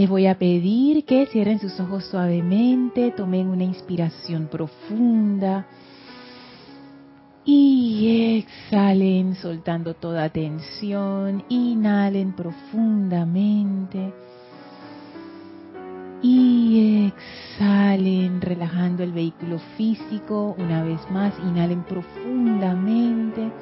Les voy a pedir que cierren sus ojos suavemente, tomen una inspiración profunda y exhalen soltando toda tensión. Inhalen profundamente. Y exhalen relajando el vehículo físico. Una vez más, inhalen profundamente.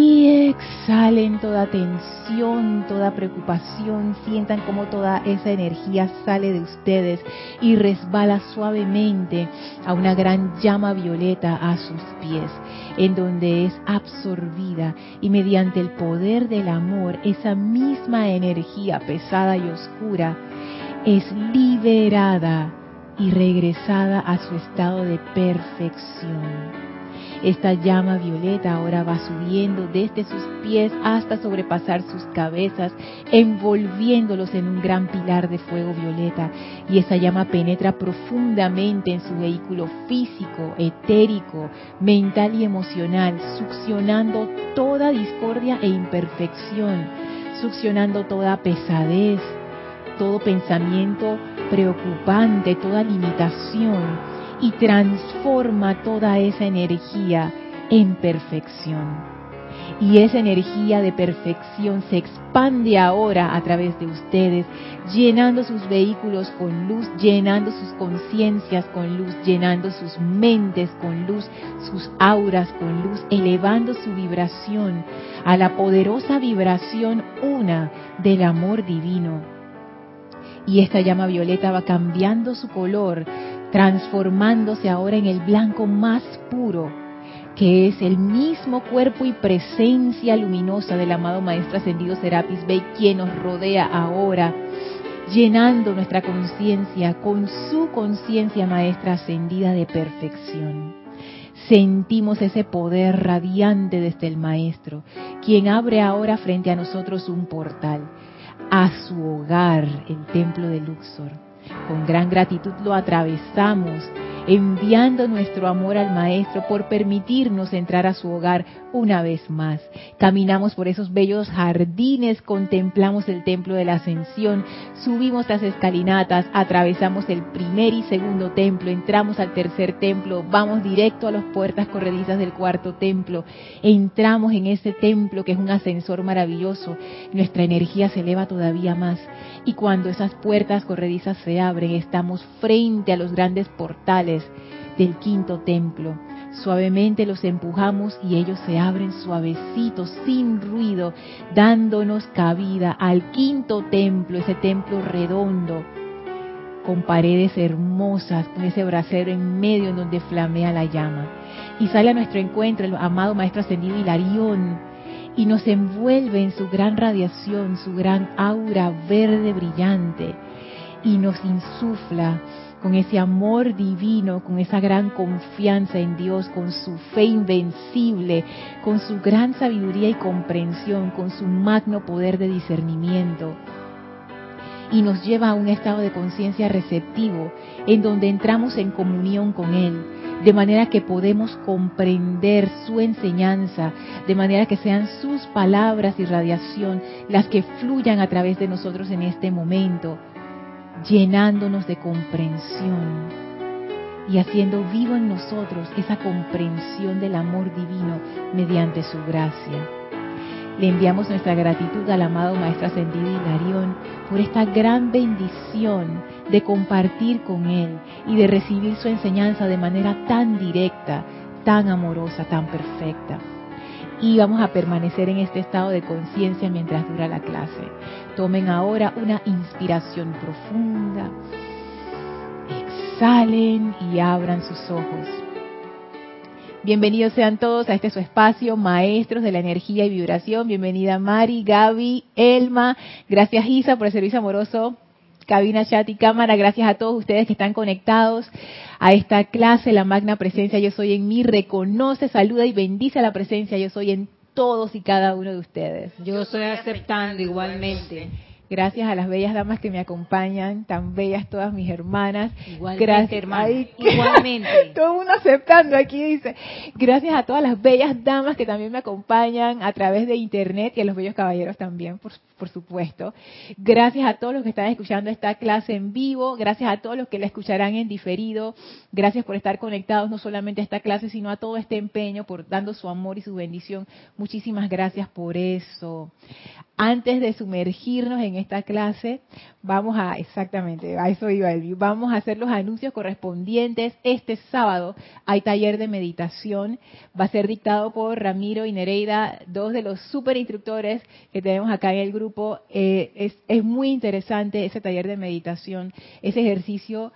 Y exhalen toda tensión, toda preocupación, sientan como toda esa energía sale de ustedes y resbala suavemente a una gran llama violeta a sus pies, en donde es absorbida y mediante el poder del amor, esa misma energía pesada y oscura es liberada y regresada a su estado de perfección. Esta llama violeta ahora va subiendo desde sus pies hasta sobrepasar sus cabezas, envolviéndolos en un gran pilar de fuego violeta. Y esa llama penetra profundamente en su vehículo físico, etérico, mental y emocional, succionando toda discordia e imperfección, succionando toda pesadez, todo pensamiento preocupante, toda limitación y transforma toda esa energía en perfección. Y esa energía de perfección se expande ahora a través de ustedes, llenando sus vehículos con luz, llenando sus conciencias con luz, llenando sus mentes con luz, sus auras con luz, elevando su vibración a la poderosa vibración una del amor divino. Y esta llama violeta va cambiando su color transformándose ahora en el blanco más puro, que es el mismo cuerpo y presencia luminosa del amado Maestro Ascendido Serapis Bey, quien nos rodea ahora, llenando nuestra conciencia con su conciencia maestra ascendida de perfección. Sentimos ese poder radiante desde el Maestro, quien abre ahora frente a nosotros un portal a su hogar, el templo de Luxor con gran gratitud lo atravesamos, enviando nuestro amor al Maestro por permitirnos entrar a su hogar una vez más. Caminamos por esos bellos jardines, contemplamos el templo de la ascensión, subimos las escalinatas, atravesamos el primer y segundo templo, entramos al tercer templo, vamos directo a las puertas corredizas del cuarto templo, entramos en ese templo que es un ascensor maravilloso, nuestra energía se eleva todavía más y cuando esas puertas corredizas se abren, estamos frente a los grandes portales del quinto templo. Suavemente los empujamos y ellos se abren suavecitos, sin ruido, dándonos cabida al quinto templo, ese templo redondo, con paredes hermosas, con ese brasero en medio en donde flamea la llama. Y sale a nuestro encuentro el amado Maestro Ascendido Hilarión, y nos envuelve en su gran radiación, su gran aura verde brillante y nos insufla con ese amor divino, con esa gran confianza en Dios, con su fe invencible, con su gran sabiduría y comprensión, con su magno poder de discernimiento. Y nos lleva a un estado de conciencia receptivo, en donde entramos en comunión con Él, de manera que podemos comprender su enseñanza, de manera que sean sus palabras y radiación las que fluyan a través de nosotros en este momento, llenándonos de comprensión y haciendo vivo en nosotros esa comprensión del amor divino mediante su gracia. Le enviamos nuestra gratitud al amado Maestro Ascendido Hilarión por esta gran bendición de compartir con Él y de recibir su enseñanza de manera tan directa, tan amorosa, tan perfecta. Y vamos a permanecer en este estado de conciencia mientras dura la clase. Tomen ahora una inspiración profunda. Exhalen y abran sus ojos. Bienvenidos sean todos a este su espacio, maestros de la energía y vibración. Bienvenida Mari, Gaby, Elma. Gracias Isa por el servicio amoroso. Cabina, chat y cámara. Gracias a todos ustedes que están conectados a esta clase. La magna presencia yo soy en mí. Reconoce, saluda y bendice la presencia yo soy en todos y cada uno de ustedes. Yo estoy aceptando igualmente. Gracias a las bellas damas que me acompañan, tan bellas todas mis hermanas. Igualmente, Gracias, hermana. Ay, Igualmente. Todo mundo aceptando aquí dice. Gracias a todas las bellas damas que también me acompañan a través de internet y a los bellos caballeros también, por, por supuesto. Gracias a todos los que están escuchando esta clase en vivo. Gracias a todos los que la escucharán en diferido. Gracias por estar conectados no solamente a esta clase, sino a todo este empeño, por dando su amor y su bendición. Muchísimas gracias por eso. Antes de sumergirnos en esta clase, vamos a, exactamente, a eso iba el vamos a hacer los anuncios correspondientes. Este sábado hay taller de meditación, va a ser dictado por Ramiro y Nereida, dos de los super instructores que tenemos acá en el grupo. Eh, es, muy interesante ese taller de meditación, ese ejercicio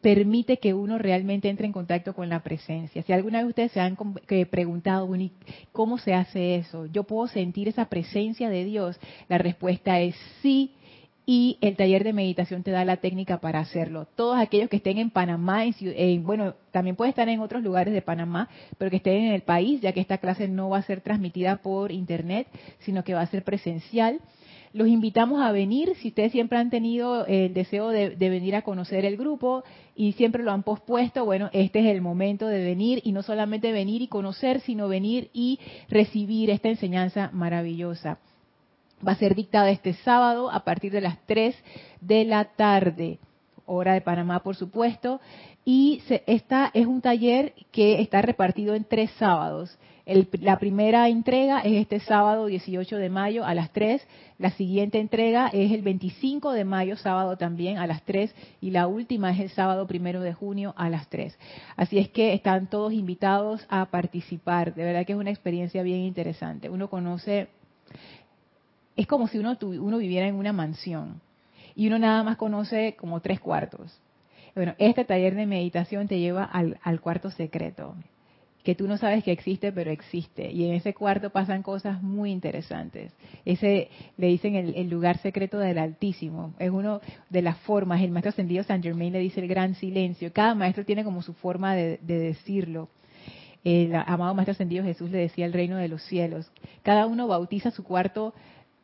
permite que uno realmente entre en contacto con la presencia. Si alguna vez ustedes se han preguntado, ¿cómo se hace eso? ¿Yo puedo sentir esa presencia de Dios? La respuesta es sí. Y el taller de meditación te da la técnica para hacerlo. Todos aquellos que estén en Panamá, en, bueno, también puede estar en otros lugares de Panamá, pero que estén en el país, ya que esta clase no va a ser transmitida por internet, sino que va a ser presencial los invitamos a venir si ustedes siempre han tenido el deseo de, venir a conocer el grupo y siempre lo han pospuesto. Bueno, este es el momento de venir y no solamente venir y conocer, sino venir y recibir esta enseñanza maravillosa. Va a ser dictada este sábado a partir de las 3 de la tarde, hora de Panamá, por supuesto. Y esta es un taller que está repartido en tres sábados la primera entrega es este sábado 18 de mayo a las 3, la siguiente entrega es el 25 de mayo, sábado también a las 3, y la última es el sábado primero de junio a las 3. Así es que están todos invitados a participar. De verdad que es una experiencia bien interesante. Uno conoce, es como si uno, viviera en una mansión y uno nada más conoce como tres cuartos. Bueno, este taller de meditación te lleva al, cuarto secreto que tú no sabes que existe, pero existe. Y en ese cuarto pasan cosas muy interesantes. Ese le dicen el, lugar secreto del Altísimo. Es uno de las formas. El maestro ascendido San Germain le dice el gran silencio. Cada maestro tiene como su forma de, decirlo. El amado maestro ascendido Jesús le decía el reino de los cielos. Cada uno bautiza su cuarto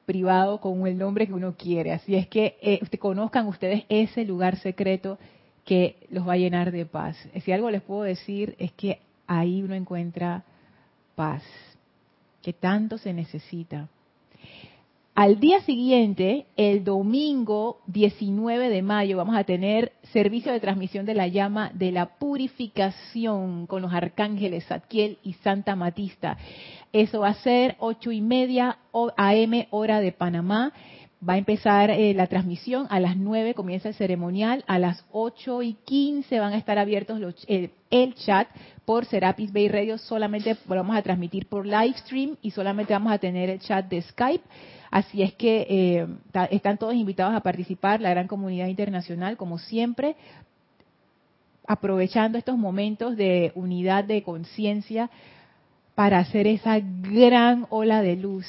privado con el nombre que uno quiere. Así es que eh, conozcan ustedes ese lugar secreto que los va a llenar de paz. Si algo les puedo decir es que ahí uno encuentra paz, que tanto se necesita. Al día siguiente, el domingo 19 de mayo, vamos a tener servicio de transmisión de la llama de la purificación con los arcángeles Zadkiel y Santa Matista. Eso va a ser ocho y media AM hora de Panamá. Va a empezar eh, la transmisión, a las 9 comienza el ceremonial, a las 8 y 15 van a estar abiertos los, eh, el chat por Serapis Bay Radio, solamente vamos a transmitir por live stream y solamente vamos a tener el chat de Skype. Así es que eh, están todos invitados a participar, la gran comunidad internacional, como siempre, aprovechando estos momentos de unidad de conciencia para hacer esa gran ola de luz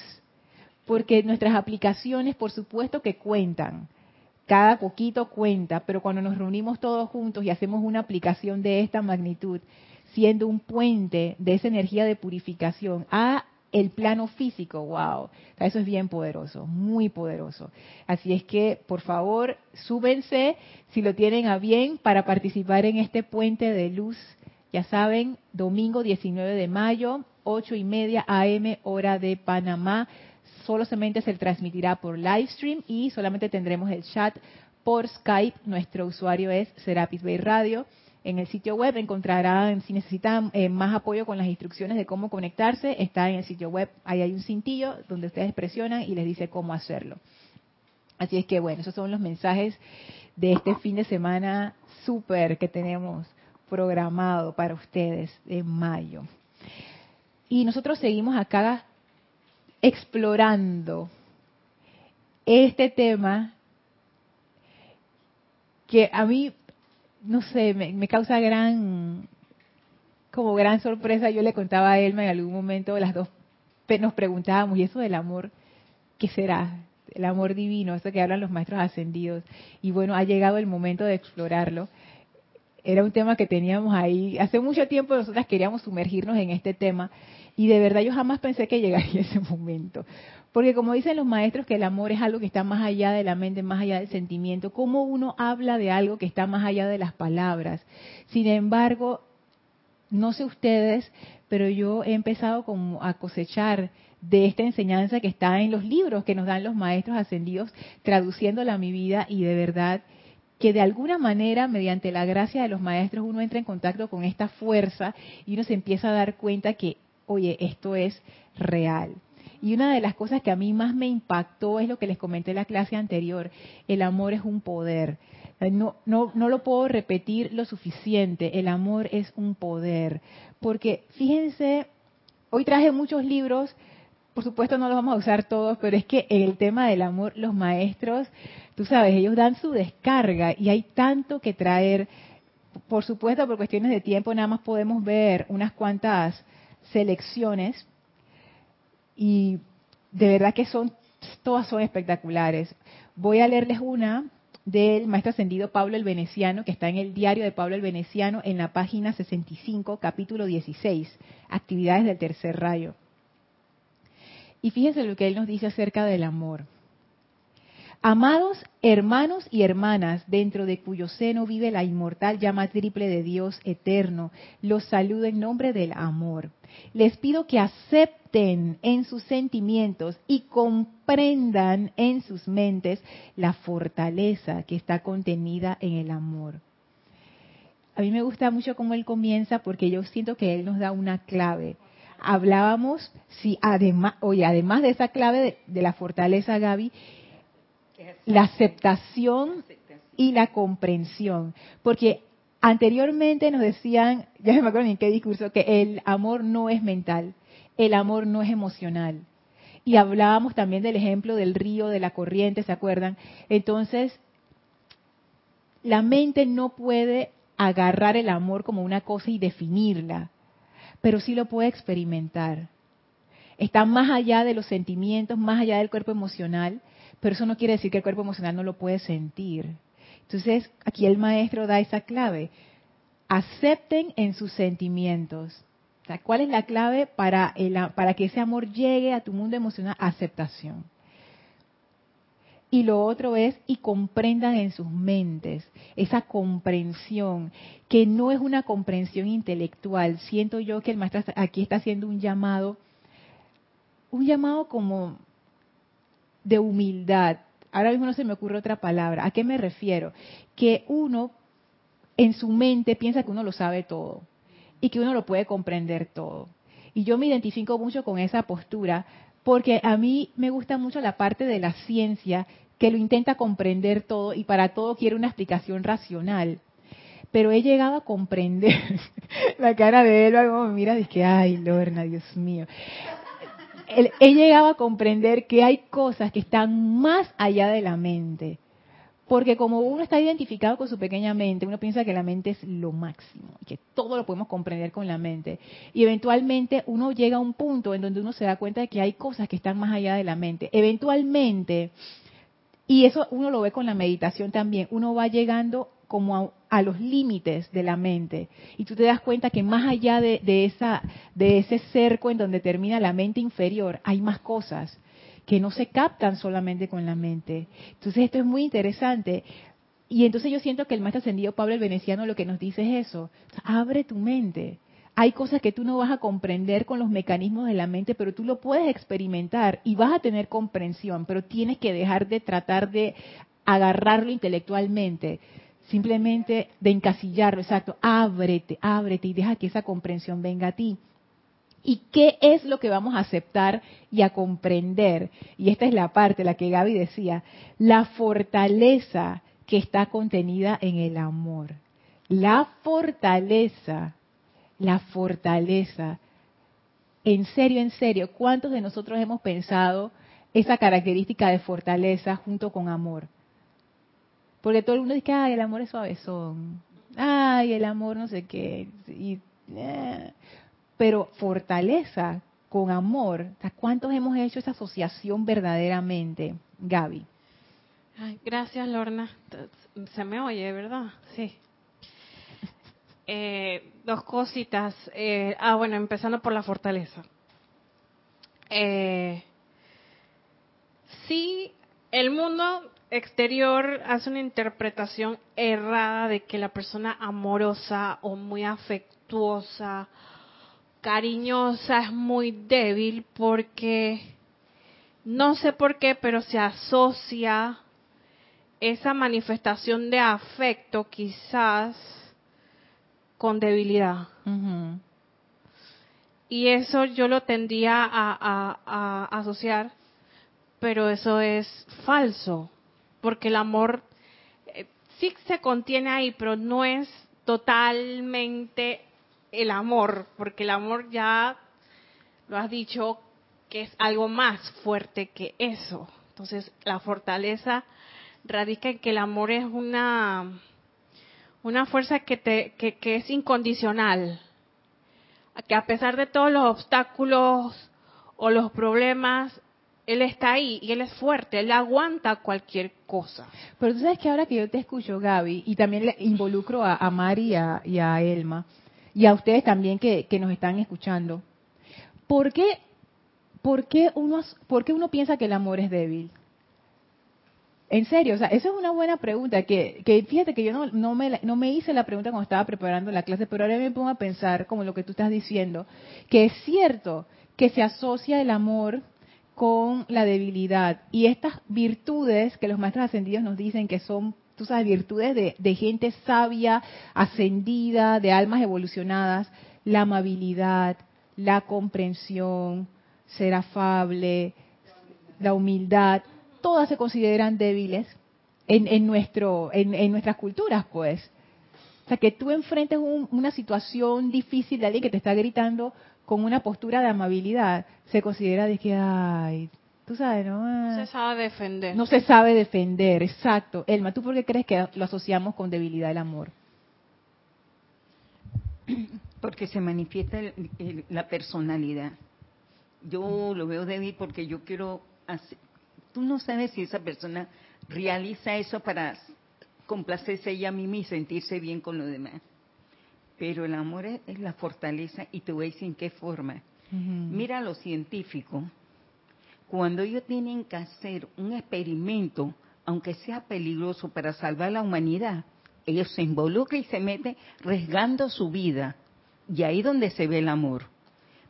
porque nuestras aplicaciones, por supuesto que cuentan, cada poquito cuenta, pero cuando nos reunimos todos juntos y hacemos una aplicación de esta magnitud, siendo un puente de esa energía de purificación a el plano físico, wow, eso es bien poderoso, muy poderoso. Así es que, por favor, súbense si lo tienen a bien para participar en este puente de luz. Ya saben, domingo 19 de mayo, 8 y media AM, hora de Panamá solamente se transmitirá por live stream y solamente tendremos el chat por Skype. Nuestro usuario es Serapis Bay Radio. En el sitio web encontrarán, si necesitan eh, más apoyo con las instrucciones de cómo conectarse, está en el sitio web, ahí hay un cintillo donde ustedes presionan y les dice cómo hacerlo. Así es que bueno, esos son los mensajes de este fin de semana súper que tenemos programado para ustedes en mayo. Y nosotros seguimos acá explorando este tema que a mí, no sé, me, causa gran, como gran sorpresa. Yo le contaba a Elma en algún momento, las dos nos preguntábamos, ¿y eso del amor qué será? El amor divino, eso que hablan los maestros ascendidos. Y bueno, ha llegado el momento de explorarlo. Era un tema que teníamos ahí. Hace mucho tiempo nosotras queríamos sumergirnos en este tema Y de verdad yo jamás pensé que llegaría ese momento. Porque como dicen los maestros que el amor es algo que está más allá de la mente, más allá del sentimiento, ¿cómo uno habla de algo que está más allá de las palabras? Sin embargo, no sé ustedes, pero yo he empezado como a cosechar de esta enseñanza que está en los libros que nos dan los maestros ascendidos, traduciéndola a mi vida y de verdad que de alguna manera, mediante la gracia de los maestros, uno entra en contacto con esta fuerza y uno se empieza a dar cuenta que, oye, esto es real. Y una de las cosas que a mí más me impactó es lo que les comenté en la clase anterior. El amor es un poder. No, no, no lo puedo repetir lo suficiente. El amor es un poder. Porque fíjense, hoy traje muchos libros, por supuesto no los vamos a usar todos, pero es que en el tema del amor, los maestros, tú sabes, ellos dan su descarga y hay tanto que traer. Por supuesto, por cuestiones de tiempo, nada más podemos ver unas cuantas selecciones y de verdad que son todas son espectaculares. Voy a leerles una del maestro ascendido Pablo el Veneciano, que está en el diario de Pablo el Veneciano, en la página 65, capítulo 16, actividades del tercer rayo. Y fíjense lo que él nos dice acerca del amor. Amados hermanos y hermanas, dentro de cuyo seno vive la inmortal llama triple de Dios eterno, los saludo en nombre del amor. Les pido que acepten en sus sentimientos y comprendan en sus mentes la fortaleza que está contenida en el amor. A mí me gusta mucho cómo él comienza porque yo siento que él nos da una clave hablábamos, si además, oye, además de esa clave de, de, la fortaleza, Gaby, la aceptación y la comprensión. Porque anteriormente nos decían, ya no me acuerdo en qué discurso, que el amor no es mental, el amor no es emocional. Y hablábamos también del ejemplo del río, de la corriente, ¿se acuerdan? Entonces, la mente no puede agarrar el amor como una cosa y definirla, pero sí lo puede experimentar. Está más allá de los sentimientos, más allá del cuerpo emocional, pero eso no quiere decir que el cuerpo emocional no lo puede sentir. Entonces, aquí el maestro da esa clave. Acepten en sus sentimientos. ¿Cuál es la clave para, para que ese amor llegue a tu mundo emocional? Aceptación. Y lo otro es, y comprendan en sus mentes esa comprensión, que no es una comprensión intelectual. Siento yo que el maestro aquí está haciendo un llamado, un llamado como de humildad. Ahora mismo no se me ocurre otra palabra. ¿A qué me refiero? Que uno en su mente piensa que uno lo sabe todo y que uno lo puede comprender todo. Y yo me identifico mucho con esa postura porque a mí me gusta mucho la parte de la ciencia que lo intenta comprender todo y para todo quiere una explicación racional. Pero he llegado a comprender la cara de él, algo me mira y que, ay, Lorna, Dios mío he llegado a comprender que hay cosas que están más allá de la mente. Porque como uno está identificado con su pequeña mente, uno piensa que la mente es lo máximo, que todo lo podemos comprender con la mente. Y eventualmente uno llega a un punto en donde uno se da cuenta de que hay cosas que están más allá de la mente. Eventualmente, y eso uno lo ve con la meditación también, uno va llegando como a, los límites de la mente. Y tú te das cuenta que más allá de, esa, de ese cerco en donde termina la mente inferior, hay más cosas que no se captan solamente con la mente. Entonces esto es muy interesante. Y entonces yo siento que el maestro ascendido Pablo el Veneciano lo que nos dice es eso, abre tu mente. Hay cosas que tú no vas a comprender con los mecanismos de la mente, pero tú lo puedes experimentar y vas a tener comprensión, pero tienes que dejar de tratar de agarrarlo intelectualmente, simplemente de encasillarlo, exacto, ábrete, ábrete y deja que esa comprensión venga a ti. ¿Y qué es lo que vamos a aceptar y a comprender? Y esta es la parte, la que Gaby decía, la fortaleza que está contenida en el amor. La fortaleza, la fortaleza. En serio, en serio, ¿cuántos de nosotros hemos pensado esa característica de fortaleza junto con amor? Porque todo el mundo dice, ay, el amor es suavezón. Ay, el amor no sé qué. Eh. Pero fortaleza con amor. ¿Cuántos hemos hecho esa asociación verdaderamente, Gaby? Ay, gracias, Lorna. Se me oye, ¿verdad? Sí. Eh, dos cositas. Eh, ah, bueno, empezando por la fortaleza. eh, sí, el mundo exterior hace una interpretación errada de que la persona amorosa o muy afectuosa, cariñosa es muy débil porque no sé por qué, pero se asocia esa manifestación de afecto quizás con debilidad. Y eso yo lo tendría a, a, asociar, pero eso es falso, porque el amor eh, sí se contiene ahí, pero no es totalmente el amor, porque el amor ya lo has dicho que es algo más fuerte que eso. Entonces, la fortaleza radica en que el amor es una, una fuerza que, te, que, que es incondicional, que a pesar de todos los obstáculos o los problemas, él está ahí y él es fuerte, él aguanta cualquier cosa. Pero tú sabes que ahora que yo te escucho, Gaby, y también le involucro a, a Mari y a, Elma, y a ustedes también que, nos están escuchando, ¿por qué ¿por qué uno, por qué uno piensa que el amor es débil? En serio, o sea, esa es una buena pregunta, que, que fíjate que yo no, no, me, no me hice la pregunta cuando estaba preparando la clase, pero ahora me pongo a pensar, como lo que tú estás diciendo, que es cierto que se asocia el amor con la debilidad. Y estas virtudes que los maestros ascendidos nos dicen que son, tú sabes, virtudes de, gente sabia, ascendida, de almas evolucionadas, la amabilidad, la comprensión, ser afable, la humildad, todas se consideran débiles en, nuestro, en, nuestras culturas, pues. O sea, que tú enfrentes una situación difícil de alguien que te está gritando con una postura de amabilidad, se considera de que, ay, tú sabes, ¿no? No se sabe defender. No se sabe defender, exacto. Elma, ¿tú por qué crees que lo asociamos con debilidad el amor? Porque se manifiesta la personalidad yo lo veo débil porque yo quiero hacer, tú no sabes si esa persona realiza eso para complacerse ella misma y sentirse bien con los demás. Pero el amor es, la fortaleza y te voy a decir en qué forma. Mira a los científicos, cuando ellos tienen que hacer un experimento, aunque sea peligroso para salvar la humanidad, ellos se involucran y se meten arriesgando su vida. Y ahí donde se ve el amor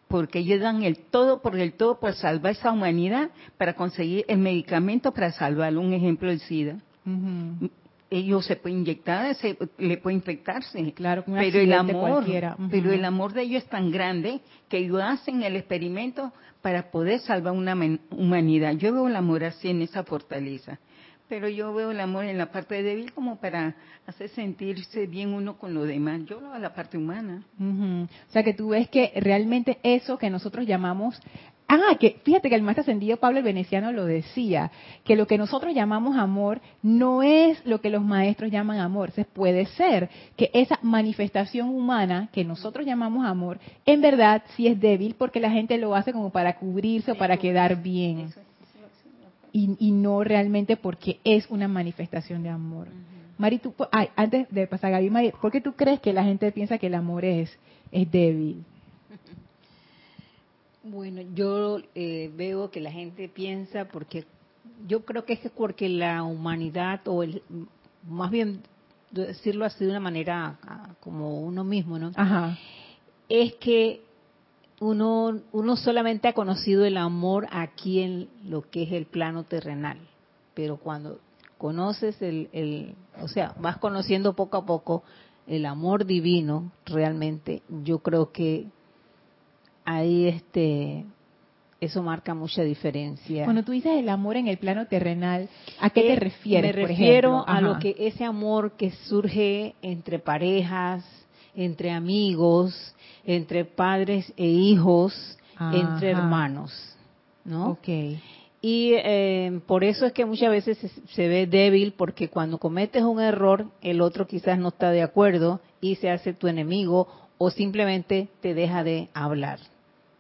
porque ellos dan el todo por el todo por salvar a esa humanidad para conseguir el medicamento para salvar un ejemplo del SIDA. Ellos se pueden inyectar, se, le puede infectarse. Claro, pero el amor, pero el amor de ellos es tan grande que ellos hacen el experimento para poder salvar una humanidad. Yo veo el amor así en esa fortaleza pero yo veo el amor en la parte débil como para hacer sentirse bien uno con lo demás. Yo lo veo la parte humana. O sea que tú ves que realmente eso que nosotros llamamos Ah, que fíjate que el maestro ascendido Pablo el Veneciano lo decía, que lo que nosotros llamamos amor no es lo que los maestros llaman amor. Se puede ser que esa manifestación humana que nosotros llamamos amor, en verdad sí es débil porque la gente lo hace como para cubrirse o para quedar bien y, no realmente porque es una manifestación de amor. Mari, tú, antes de pasar a Gaby, Mari, ¿por qué tú crees que la gente piensa que el amor es, es débil? Bueno, yo eh, veo que la gente piensa porque yo creo que es porque la humanidad o el más bien decirlo así de una manera ah, como uno mismo, ¿no? Ajá. Es que uno, uno solamente ha conocido el amor aquí en lo que es el plano terrenal, pero cuando conoces el, el, o sea, vas conociendo poco a poco el amor divino, realmente, yo creo que ahí este, eso marca mucha diferencia. Cuando tú dices el amor en el plano terrenal, ¿a qué te eh, refieres? Me refiero a lo que ese amor que surge entre parejas, entre amigos, entre padres e hijos, entre hermanos, ¿no? Okay. Y eh, por eso es que muchas veces se, ve débil, porque cuando cometes un error, el otro quizás no está de acuerdo y se hace tu enemigo o simplemente te deja de hablar,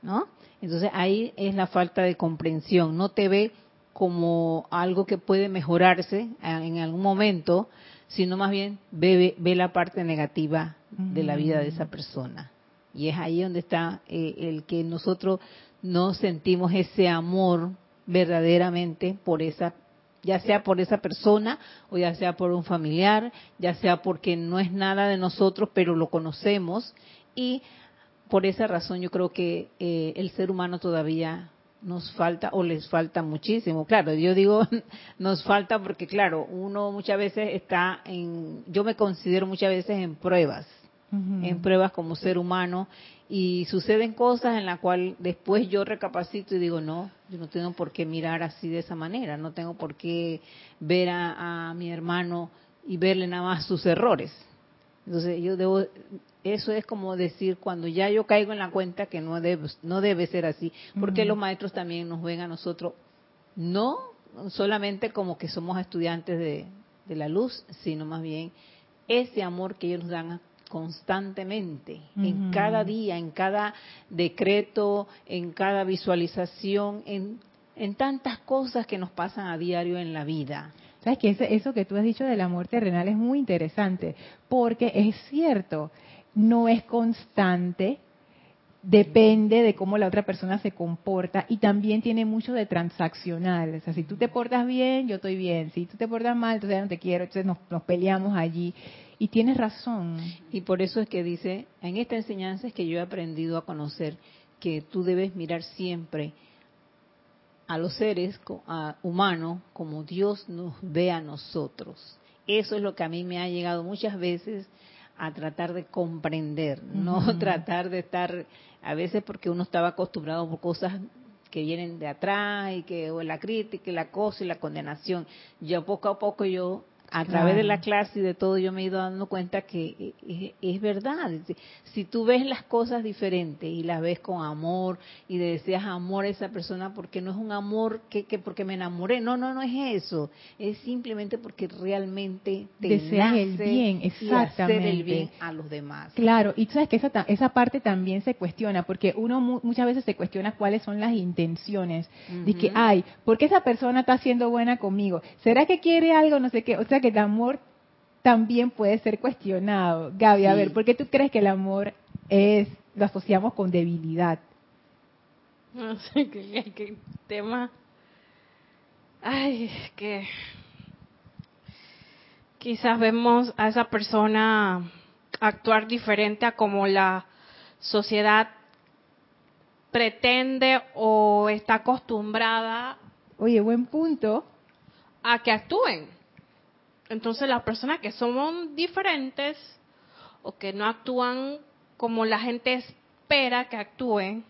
¿no? Entonces ahí es la falta de comprensión, no te ve como algo que puede mejorarse en algún momento, sino más bien ve, ve la parte negativa de la vida de esa persona. Y es ahí donde está eh, el que nosotros no sentimos ese amor verdaderamente por esa ya sea por esa persona o ya sea por un familiar, ya sea porque no es nada de nosotros, pero lo conocemos y por esa razón yo creo que eh, el ser humano todavía nos falta o les falta muchísimo. Claro, yo digo nos falta porque claro, uno muchas veces está en, yo me considero muchas veces en pruebas, en pruebas como ser humano y suceden cosas en las cuales después yo recapacito y digo, no, yo no tengo por qué mirar así de esa manera, no tengo por qué ver a, a mi hermano y verle nada más sus errores. Entonces yo debo eso es como decir cuando ya yo caigo en la cuenta que no debe, no debe ser así, porque los maestros también nos ven a nosotros no solamente como que somos estudiantes de, la luz, sino más bien ese amor que ellos nos dan constantemente, en cada día, en cada decreto, en cada visualización, en, en tantas cosas que nos pasan a diario en la vida. Sabes que eso que tú has dicho del amor terrenal es muy interesante, porque es cierto, no es constante, depende de cómo la otra persona se comporta y también tiene mucho de transaccional. O sea, si tú te portas bien, yo estoy bien. Si tú te portas mal, entonces no te quiero. Entonces nos, nos peleamos allí. Y tienes razón. Y por eso es que dice, en esta enseñanza es que yo he aprendido a conocer que tú debes mirar siempre a los seres humanos como Dios nos ve a nosotros. Eso es lo que a mí me ha llegado muchas veces a tratar de comprender, no tratar de estar, a veces porque uno estaba acostumbrado por cosas que vienen de atrás y que o la crítica y la cosa y la condenación. Yo poco a poco yo a través de la clase y de todo yo me he ido dando cuenta que es, verdad. Si tú ves las cosas diferentes y las ves con amor y deseas amor a esa persona porque no es un amor que, que porque me enamoré, no, no, no es eso. Es simplemente porque realmente te deseas el bien, exactamente. el bien a los demás. Claro, y tú sabes que esa, esa parte también se cuestiona porque uno muchas veces se cuestiona cuáles son las intenciones. De que, ay, ¿por qué esa persona está siendo buena conmigo? ¿Será que quiere algo? No sé qué. O sea, que el amor también puede ser cuestionado. Gaby, a ver, ¿por qué tú crees que el amor es lo asociamos con debilidad? No sé qué, tema. Ay, que quizás vemos a esa persona actuar diferente a como la sociedad pretende o está acostumbrada. Oye, buen punto. A que actúen. Entonces las personas que son diferentes o que no actúan como la gente espera que actúen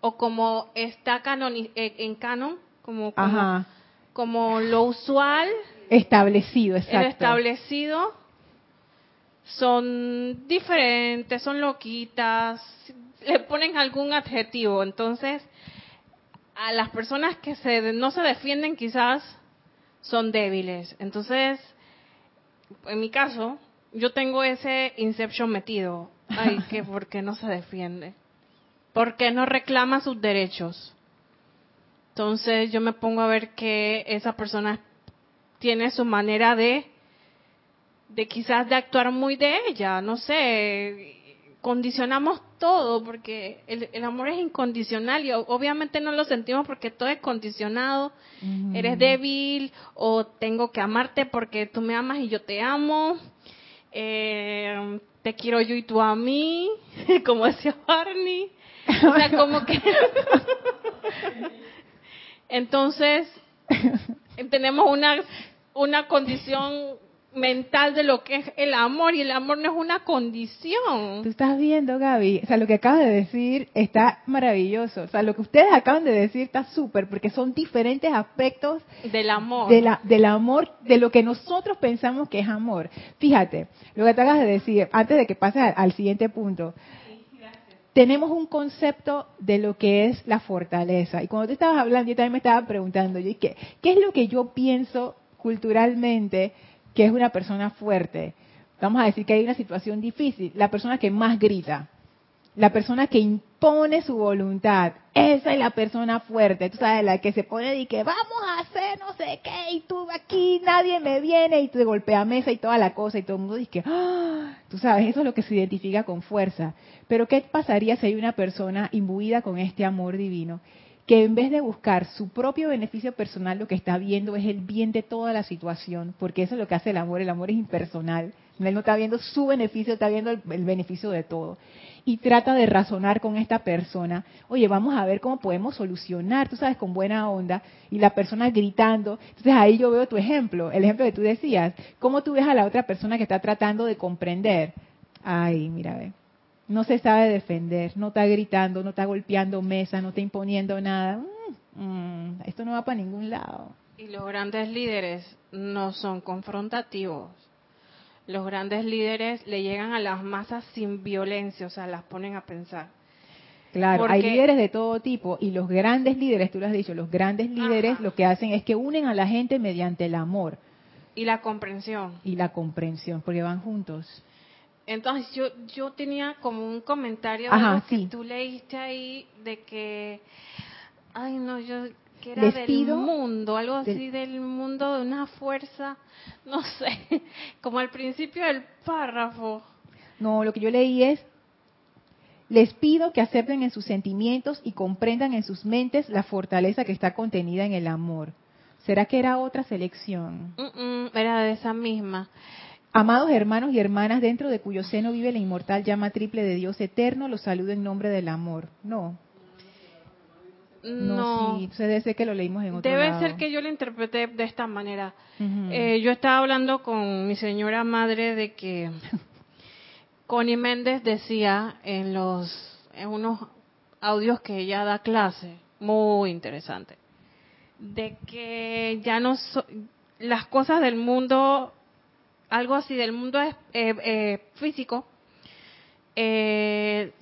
o como está eh, en canon, como, como, lo usual. Establecido, exacto. establecido son diferentes, son loquitas, le ponen algún adjetivo. Entonces, a las personas que se, no se defienden quizás son débiles. Entonces, en mi caso, yo tengo ese Inception metido. Ay, que ¿por qué no se defiende? ¿Por qué no reclama sus derechos? Entonces yo me pongo a ver que esa persona tiene su manera de, de quizás de actuar muy de ella, no sé, condicionamos todo porque el, amor es incondicional y obviamente no lo sentimos porque todo es condicionado. Eres débil o tengo que amarte porque tú me amas y yo te amo. Eh, te quiero yo y tú a mí, como decía Barney. O sea, como que... Entonces, tenemos una, una condición mental de lo que es el amor y el amor no es una condición. Tú estás viendo, Gaby, o sea, lo que acabas de decir está maravilloso. O sea, lo que ustedes acaban de decir está súper porque son diferentes aspectos del amor. De la, del amor, de lo que nosotros pensamos que es amor. Fíjate, lo que acabas de decir, antes de que pases al, siguiente punto. tenemos un concepto de lo que es la fortaleza. Y cuando tú estabas hablando, yo también me estaba preguntando, yo, ¿qué, ¿qué es lo que yo pienso culturalmente que es una persona fuerte. Vamos a decir que hay una situación difícil, la persona que más grita. La persona que impone su voluntad, esa es la persona fuerte, tú sabes, la que se pone y que vamos a hacer no sé qué, y tú aquí nadie me viene, y te golpea mesa y toda la cosa, y todo el mundo dice que, ¡ah! tú sabes, eso es lo que se identifica con fuerza. Pero ¿qué pasaría si hay una persona imbuida con este amor divino? Que en vez de buscar su propio beneficio personal, lo que está viendo es el bien de toda la situación, porque eso es lo que hace el amor, el amor es impersonal, él no está viendo su beneficio, está viendo el, beneficio de todo. Y trata de razonar con esta persona, oye, vamos a ver cómo podemos solucionar, tú sabes, con buena onda, y la persona gritando. Entonces ahí yo veo tu ejemplo, el ejemplo que tú decías, cómo tú ves a la otra persona que está tratando de comprender. Ay, mira, ve no se sabe defender, no está gritando, no está golpeando mesa, no está imponiendo nada. Mm, mm, esto no va para ningún lado. Y los grandes líderes no son confrontativos. Los grandes líderes le llegan a las masas sin violencia, o sea, las ponen a pensar. Claro, hay líderes de todo tipo y los grandes líderes, tú lo has dicho, los grandes líderes lo que hacen es que unen a la gente mediante el amor. Y la comprensión. Y la comprensión, porque van juntos. Entonces yo yo tenía como un comentario de que tú leíste ahí de que ay no yo que era del mundo, algo así del mundo de una fuerza, no sé, como al principio del párrafo. No, lo que yo leí es les pido que acepten en sus sentimientos y comprendan en sus mentes la fortaleza que está contenida en el amor. ¿Será que era otra selección? era de esa misma. Amados hermanos y hermanas, dentro de cuyo seno vive la inmortal llama triple de Dios eterno, los saludo en nombre del amor. No. No, sí, debe ser que lo leímos en otro Debe ser que yo lo interpreté de esta manera. Eh, yo estaba hablando con mi señora madre de que Connie Méndez decía en los en unos audios que ella da clase, muy interesante, de que ya no las cosas del mundo algo así del mundo eh, eh, físico, eh,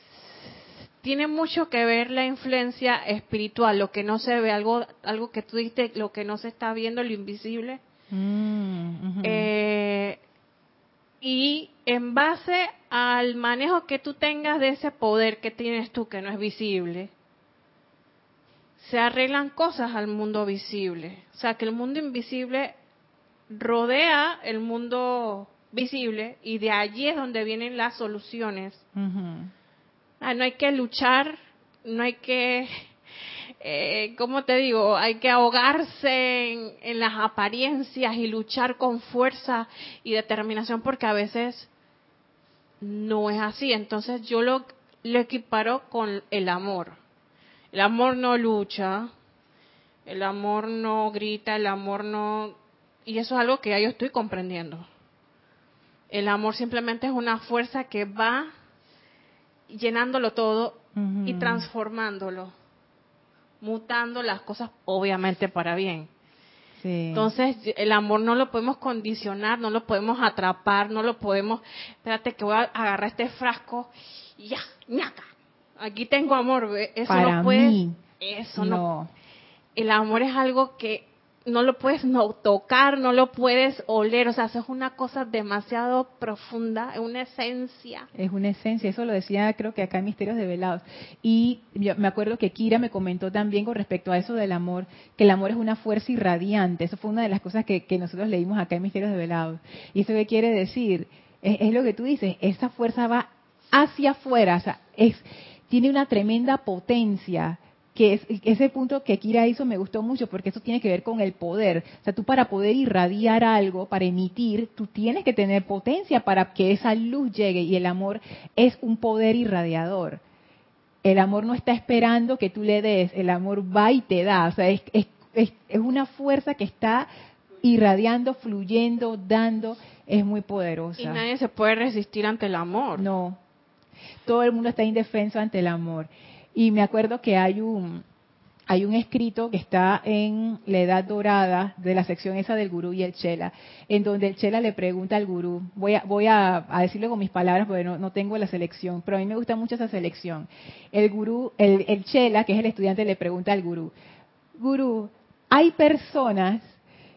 tiene mucho que ver la influencia espiritual, lo que no se ve, algo, algo que tú dijiste, lo que no se está viendo, lo invisible. Mm, y en base al manejo que tú tengas de ese poder que tienes tú, que no es visible, se arreglan cosas al mundo visible. O sea, que el mundo invisible rodea el mundo visible y de allí es donde vienen las soluciones. Ah, no hay que luchar, no hay que, eh, ¿cómo te digo? Hay que ahogarse en, en, las apariencias y luchar con fuerza y determinación porque a veces no es así. Entonces yo lo, lo equiparo con el amor. El amor no lucha, el amor no grita, el amor no y eso es algo que ya yo estoy comprendiendo. El amor simplemente es una fuerza que va llenándolo todo y transformándolo, mutando las cosas, obviamente para bien. Entonces, el amor no lo podemos condicionar, no lo podemos atrapar, no lo podemos, espérate que voy a agarrar este frasco y ya, ñaca. Aquí tengo amor, eso no puede, eso no. El amor es algo que no lo puedes no tocar, no lo puedes oler, o sea, eso es una cosa demasiado profunda, es una esencia. Es una esencia, eso lo decía creo que acá en Misterios de Velados. Y me acuerdo que Kira me comentó también con respecto a eso del amor, que el amor es una fuerza irradiante, eso fue una de las cosas que, nosotros leímos acá en Misterios de Velados. ¿Y eso qué quiere decir? Es, es lo que tú dices, esa fuerza va hacia afuera, o sea, es, tiene una tremenda potencia que es, ese punto que Kira hizo me gustó mucho porque eso tiene que ver con el poder. O sea, tú para poder irradiar algo, para emitir, tú tienes que tener potencia para que esa luz llegue y el amor es un poder irradiador. El amor no está esperando que tú le des, el amor va y te da. O sea, es, es, es, es una fuerza que está irradiando, fluyendo, dando, es muy poderosa. Y nadie se puede resistir ante el amor. No, todo el mundo está indefenso ante el amor. Y me acuerdo que hay un, hay un escrito que está en la Edad Dorada de la sección esa del gurú y el chela, en donde el chela le pregunta al gurú, voy a, voy a, decirlo con mis palabras porque no, tengo la selección, pero a mí me gusta mucho esa selección. El gurú, el, el chela, que es el estudiante, le pregunta al gurú, gurú, hay personas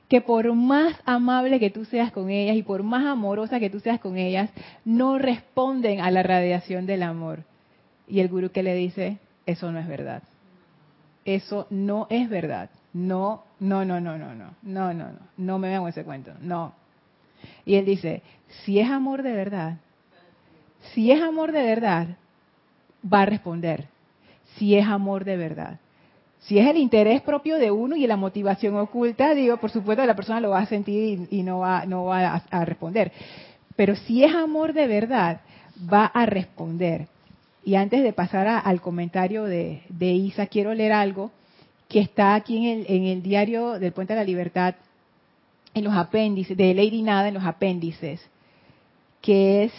que por más amable que tú seas con ellas y por más amorosa que tú seas con ellas, no responden a la radiación del amor. Y el gurú que le dice, eso no es verdad. Eso no es verdad. No, no, no, no, no, no, no, no, no, no me hago ese cuento, no. Y él dice, si es amor de verdad, si es amor de verdad, va a responder. Si es amor de verdad. Si es el interés propio de uno y la motivación oculta, digo, por supuesto la persona lo va a sentir y, no va, no va a, responder. Pero si es amor de verdad, va a responder. Y antes de pasar al comentario de, Isa, quiero leer algo que está aquí en el, en el diario del Puente de la Libertad, en los apéndices, de Lady Nada en los apéndices, que es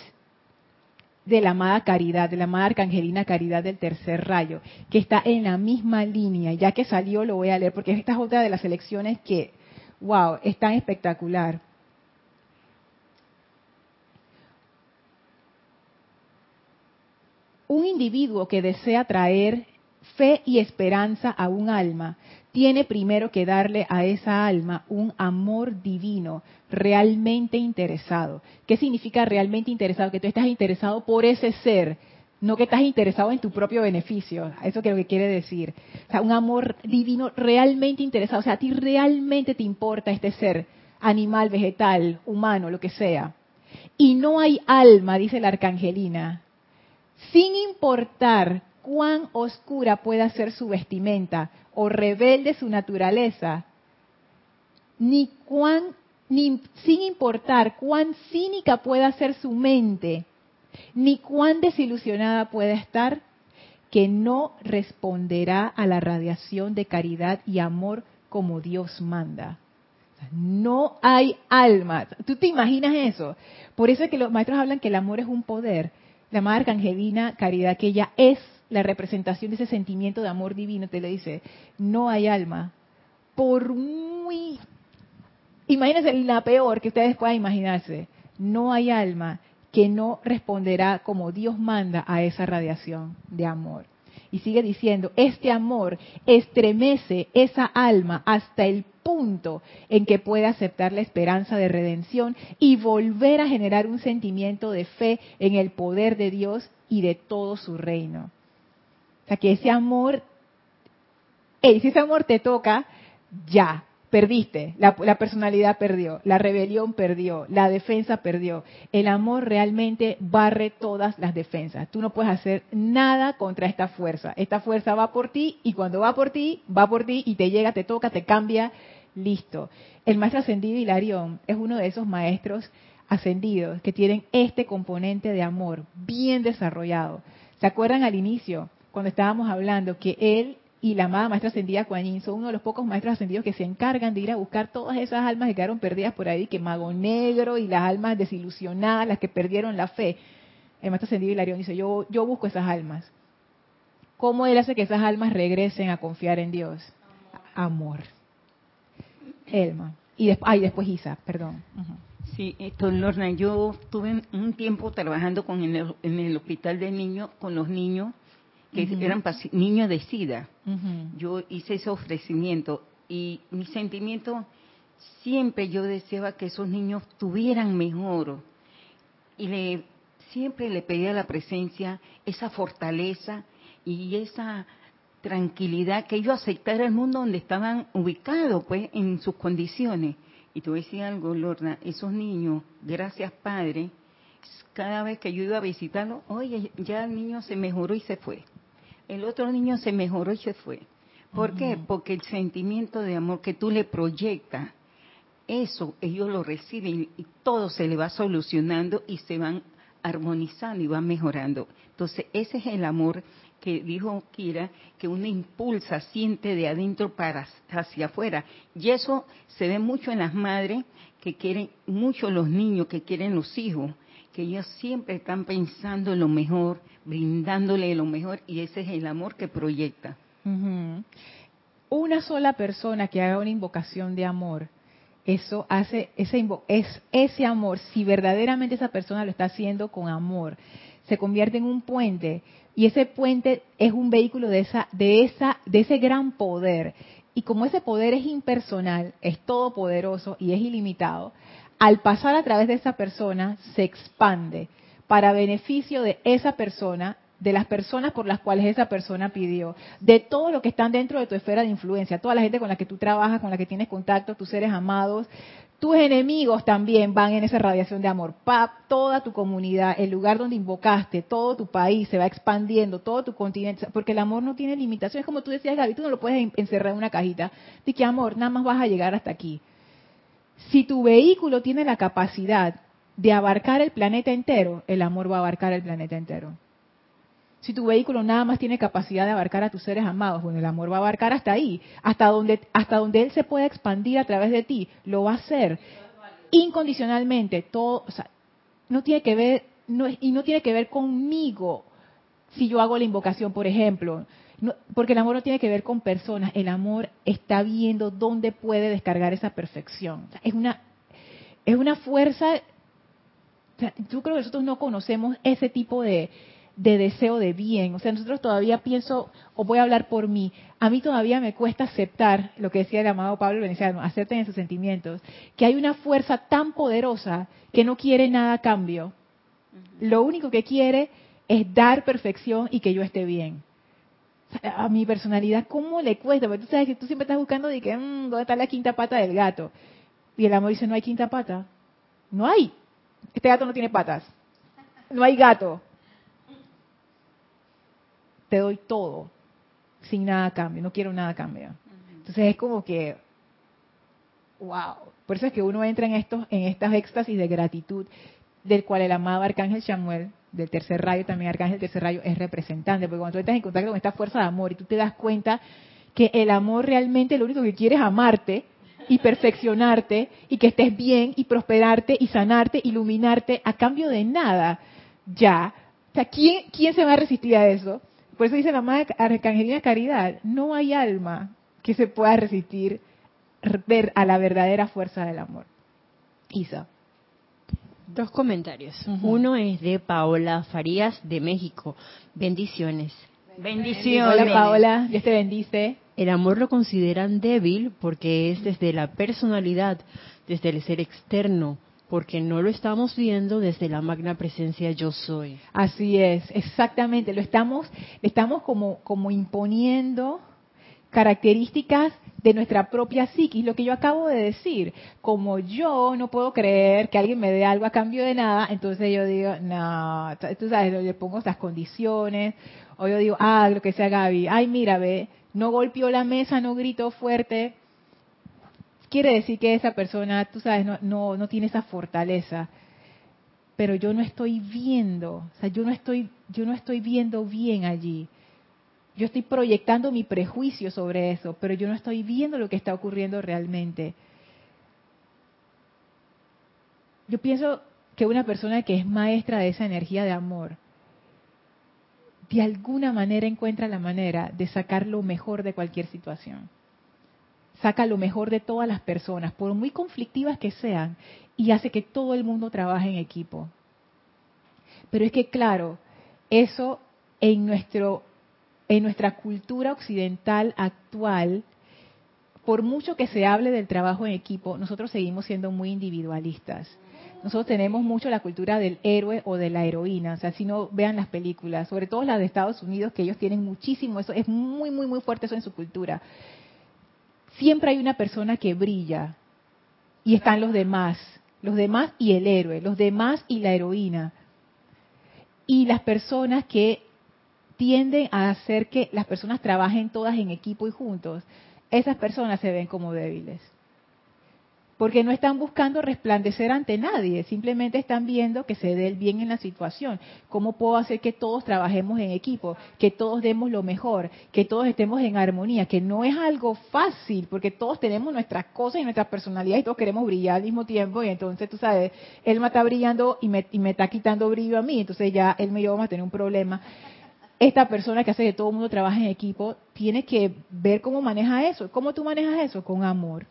de la amada Caridad, de la amada Arcangelina Caridad del tercer rayo, que está en la misma línea. Ya que salió lo voy a leer porque esta es otra de las elecciones que, wow, es tan espectacular. Un individuo que desea traer fe y esperanza a un alma tiene primero que darle a esa alma un amor divino, realmente interesado. ¿Qué significa realmente interesado? Que tú estás interesado por ese ser, no que estás interesado en tu propio beneficio. Eso es lo que quiere decir. O sea, un amor divino realmente interesado. O sea, a ti realmente te importa este ser, animal, vegetal, humano, lo que sea. Y no hay alma, dice la arcangelina, sin importar cuán oscura pueda ser su vestimenta o rebelde su naturaleza, ni cuán, ni, sin importar cuán cínica pueda ser su mente, ni cuán desilusionada pueda estar, que no responderá a la radiación de caridad y amor como Dios manda. No hay alma. ¿Tú te imaginas eso? Por eso es que los maestros hablan que el amor es un poder. La Madre Arcangelina Caridad, que ella es la representación de ese sentimiento de amor divino, te le dice, no hay alma, por muy... Imagínense la peor que ustedes puedan imaginarse, no hay alma que no responderá como Dios manda a esa radiación de amor. Y sigue diciendo, este amor estremece esa alma hasta el punto en que puede aceptar la esperanza de redención y volver a generar un sentimiento de fe en el poder de Dios y de todo su reino sea, que ese amor, si ese amor te toca, ya, perdiste, la, personalidad perdió, la rebelión perdió, la defensa perdió. El amor realmente barre todas las defensas. Tú no puedes hacer nada contra esta fuerza. Esta fuerza va por ti y cuando va por ti, va por ti y te llega, te toca, te cambia, listo. El maestro ascendido Hilarión es uno de esos maestros ascendidos que tienen este componente de amor bien desarrollado. ¿Se acuerdan al inicio? cuando estábamos hablando que él y la amada maestra ascendida Kuan son uno de los pocos maestros ascendidos que se encargan de ir a buscar todas esas almas que quedaron perdidas por ahí, que Mago Negro y las almas desilusionadas, las que perdieron la fe. El maestro ascendido Hilarión dice, yo, yo busco esas almas. ¿Cómo él hace que esas almas regresen a confiar en Dios? Amor. Elma. Y después, ay, después Isa, perdón. Sí, esto, Lorna, yo tuve un tiempo trabajando con en el hospital de niños, con los niños que eran niños de SIDA. Yo hice ese ofrecimiento y mi sentimiento siempre yo deseaba que esos niños tuvieran mejor y le siempre le pedía la presencia esa fortaleza y esa tranquilidad que ellos aceptaran el mundo donde estaban ubicados pues en sus condiciones y te voy a decir algo Lorna esos niños gracias padre cada vez que yo iba a visitarlo oye ya el niño se mejoró y se fue el otro niño se mejoró y se fue. ¿Por qué? Porque el sentimiento de amor que tú le proyectas, eso ellos lo reciben y todo se le va solucionando y se van armonizando y van mejorando. Entonces, ese es el amor que dijo Kira, que uno impulsa, siente de adentro para hacia afuera. Y eso se ve mucho en las madres que quieren, mucho los niños que quieren los hijos que ellos siempre están pensando en lo mejor, brindándole lo mejor y ese es el amor que proyecta. Una sola persona que haga una invocación de amor, eso hace ese es ese amor, si verdaderamente esa persona lo está haciendo con amor, se convierte en un puente y ese puente es un vehículo de esa de esa de ese gran poder. Y como ese poder es impersonal, es todopoderoso y es ilimitado, al pasar a través de esa persona se expande para beneficio de esa persona de las personas por las cuales esa persona pidió, de todo lo que están dentro de tu esfera de influencia, toda la gente con la que tú trabajas, con la que tienes contacto, tus seres amados, tus enemigos también van en esa radiación de amor. Pap, toda tu comunidad, el lugar donde invocaste, todo tu país se va expandiendo, todo tu continente, porque el amor no tiene limitaciones, como tú decías, Gaby, tú no lo puedes encerrar en una cajita. De que amor, nada más vas a llegar hasta aquí. Si tu vehículo tiene la capacidad de abarcar el planeta entero, el amor va a abarcar el planeta entero. Si tu vehículo nada más tiene capacidad de abarcar a tus seres amados, bueno, el amor va a abarcar hasta ahí, hasta donde, hasta donde él se pueda expandir a través de ti, lo va a hacer incondicionalmente. Todo, o sea, no tiene que ver, no, y no tiene que ver conmigo si yo hago la invocación, por ejemplo. porque el amor no tiene que ver con personas, el amor está viendo dónde puede descargar esa perfección. es una es una fuerza. yo creo que nosotros no conocemos ese tipo de, de deseo de bien. O sea, nosotros todavía pienso, o voy a hablar por mí, a mí todavía me cuesta aceptar lo que decía el amado Pablo Veneciano, acepten en sus sentimientos, que hay una fuerza tan poderosa que no quiere nada a cambio. Lo único que quiere es dar perfección y que yo esté bien. A mi personalidad, ¿cómo le cuesta? Porque tú sabes que tú siempre estás buscando de que, mm, ¿dónde está la quinta pata del gato? Y el amor dice, no hay quinta pata. No hay. Este gato no tiene patas. No hay gato te doy todo, sin nada a cambio, no quiero nada a cambio. Entonces es como que, wow. Por eso es que uno entra en estos, en estas éxtasis de gratitud, del cual el amado Arcángel Samuel, del tercer rayo, también Arcángel del tercer rayo, es representante. Porque cuando tú estás en contacto con esta fuerza de amor y tú te das cuenta que el amor realmente lo único que quiere es amarte y perfeccionarte y que estés bien y prosperarte y sanarte, iluminarte a cambio de nada, ya. O sea, ¿quién, quién se va a resistir a eso? Por eso dice la madre Arcangelina Caridad, no hay alma que se pueda resistir ver a la verdadera fuerza del amor. Isa. Dos comentarios. Uno es de Paola Farías de México. Bendiciones. Bendiciones. Hola Paola, Dios te bendice. El amor lo consideran débil porque es desde la personalidad, desde el ser externo, porque no lo estamos viendo desde la magna presencia yo soy. Así es, exactamente, lo estamos estamos como como imponiendo características de nuestra propia psiquis, lo que yo acabo de decir, como yo no puedo creer que alguien me dé algo a cambio de nada, entonces yo digo, no, tú sabes, le pongo estas condiciones, o yo digo, ah, lo que sea Gaby, ay, mira, ve, no golpeó la mesa, no gritó fuerte, quiere decir que esa persona, tú sabes, no, no, no tiene esa fortaleza. Pero yo no estoy viendo, o sea, yo no estoy, yo no estoy viendo bien allí. Yo estoy proyectando mi prejuicio sobre eso, pero yo no estoy viendo lo que está ocurriendo realmente. Yo pienso que una persona que es maestra de esa energía de amor, de alguna manera encuentra la manera de sacar lo mejor de cualquier situación saca lo mejor de todas las personas, por muy conflictivas que sean, y hace que todo el mundo trabaje en equipo. Pero es que, claro, eso en, nuestro, en nuestra cultura occidental actual, por mucho que se hable del trabajo en equipo, nosotros seguimos siendo muy individualistas. Nosotros tenemos mucho la cultura del héroe o de la heroína. O sea, si no vean las películas, sobre todo las de Estados Unidos, que ellos tienen muchísimo eso, es muy, muy, muy fuerte eso en su cultura siempre hay una persona que brilla y están los demás, los demás y el héroe, los demás y la heroína. Y las personas que tienden a hacer que las personas trabajen todas en equipo y juntos, esas personas se ven como débiles porque no están buscando resplandecer ante nadie, simplemente están viendo que se dé el bien en la situación. ¿Cómo puedo hacer que todos trabajemos en equipo, que todos demos lo mejor, que todos estemos en armonía? Que no es algo fácil, porque todos tenemos nuestras cosas y nuestras personalidades y todos queremos brillar al mismo tiempo, y entonces tú sabes, él me está brillando y me, y me está quitando brillo a mí, entonces ya él me vamos a tener un problema esta persona que hace que todo el mundo trabaje en equipo tiene que ver cómo maneja eso. ¿Cómo tú manejas eso? Con amor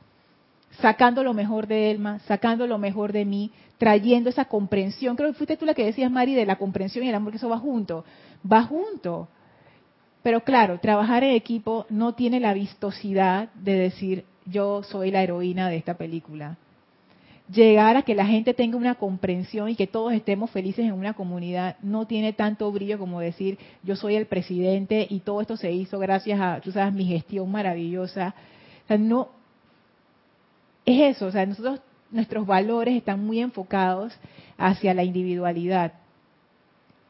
sacando lo mejor de Elma, sacando lo mejor de mí, trayendo esa comprensión. Creo que fuiste tú la que decías, Mari, de la comprensión y el amor, que eso va junto. Va junto. Pero claro, trabajar en equipo no tiene la vistosidad de decir, yo soy la heroína de esta película. llegar a que la gente tenga una comprensión y que todos estemos felices en una comunidad no tiene tanto brillo como decir yo soy el presidente y todo esto se hizo gracias a, tú sabes, mi gestión maravillosa. O sea, no, es eso, o sea, nosotros, nuestros valores están muy enfocados hacia la individualidad,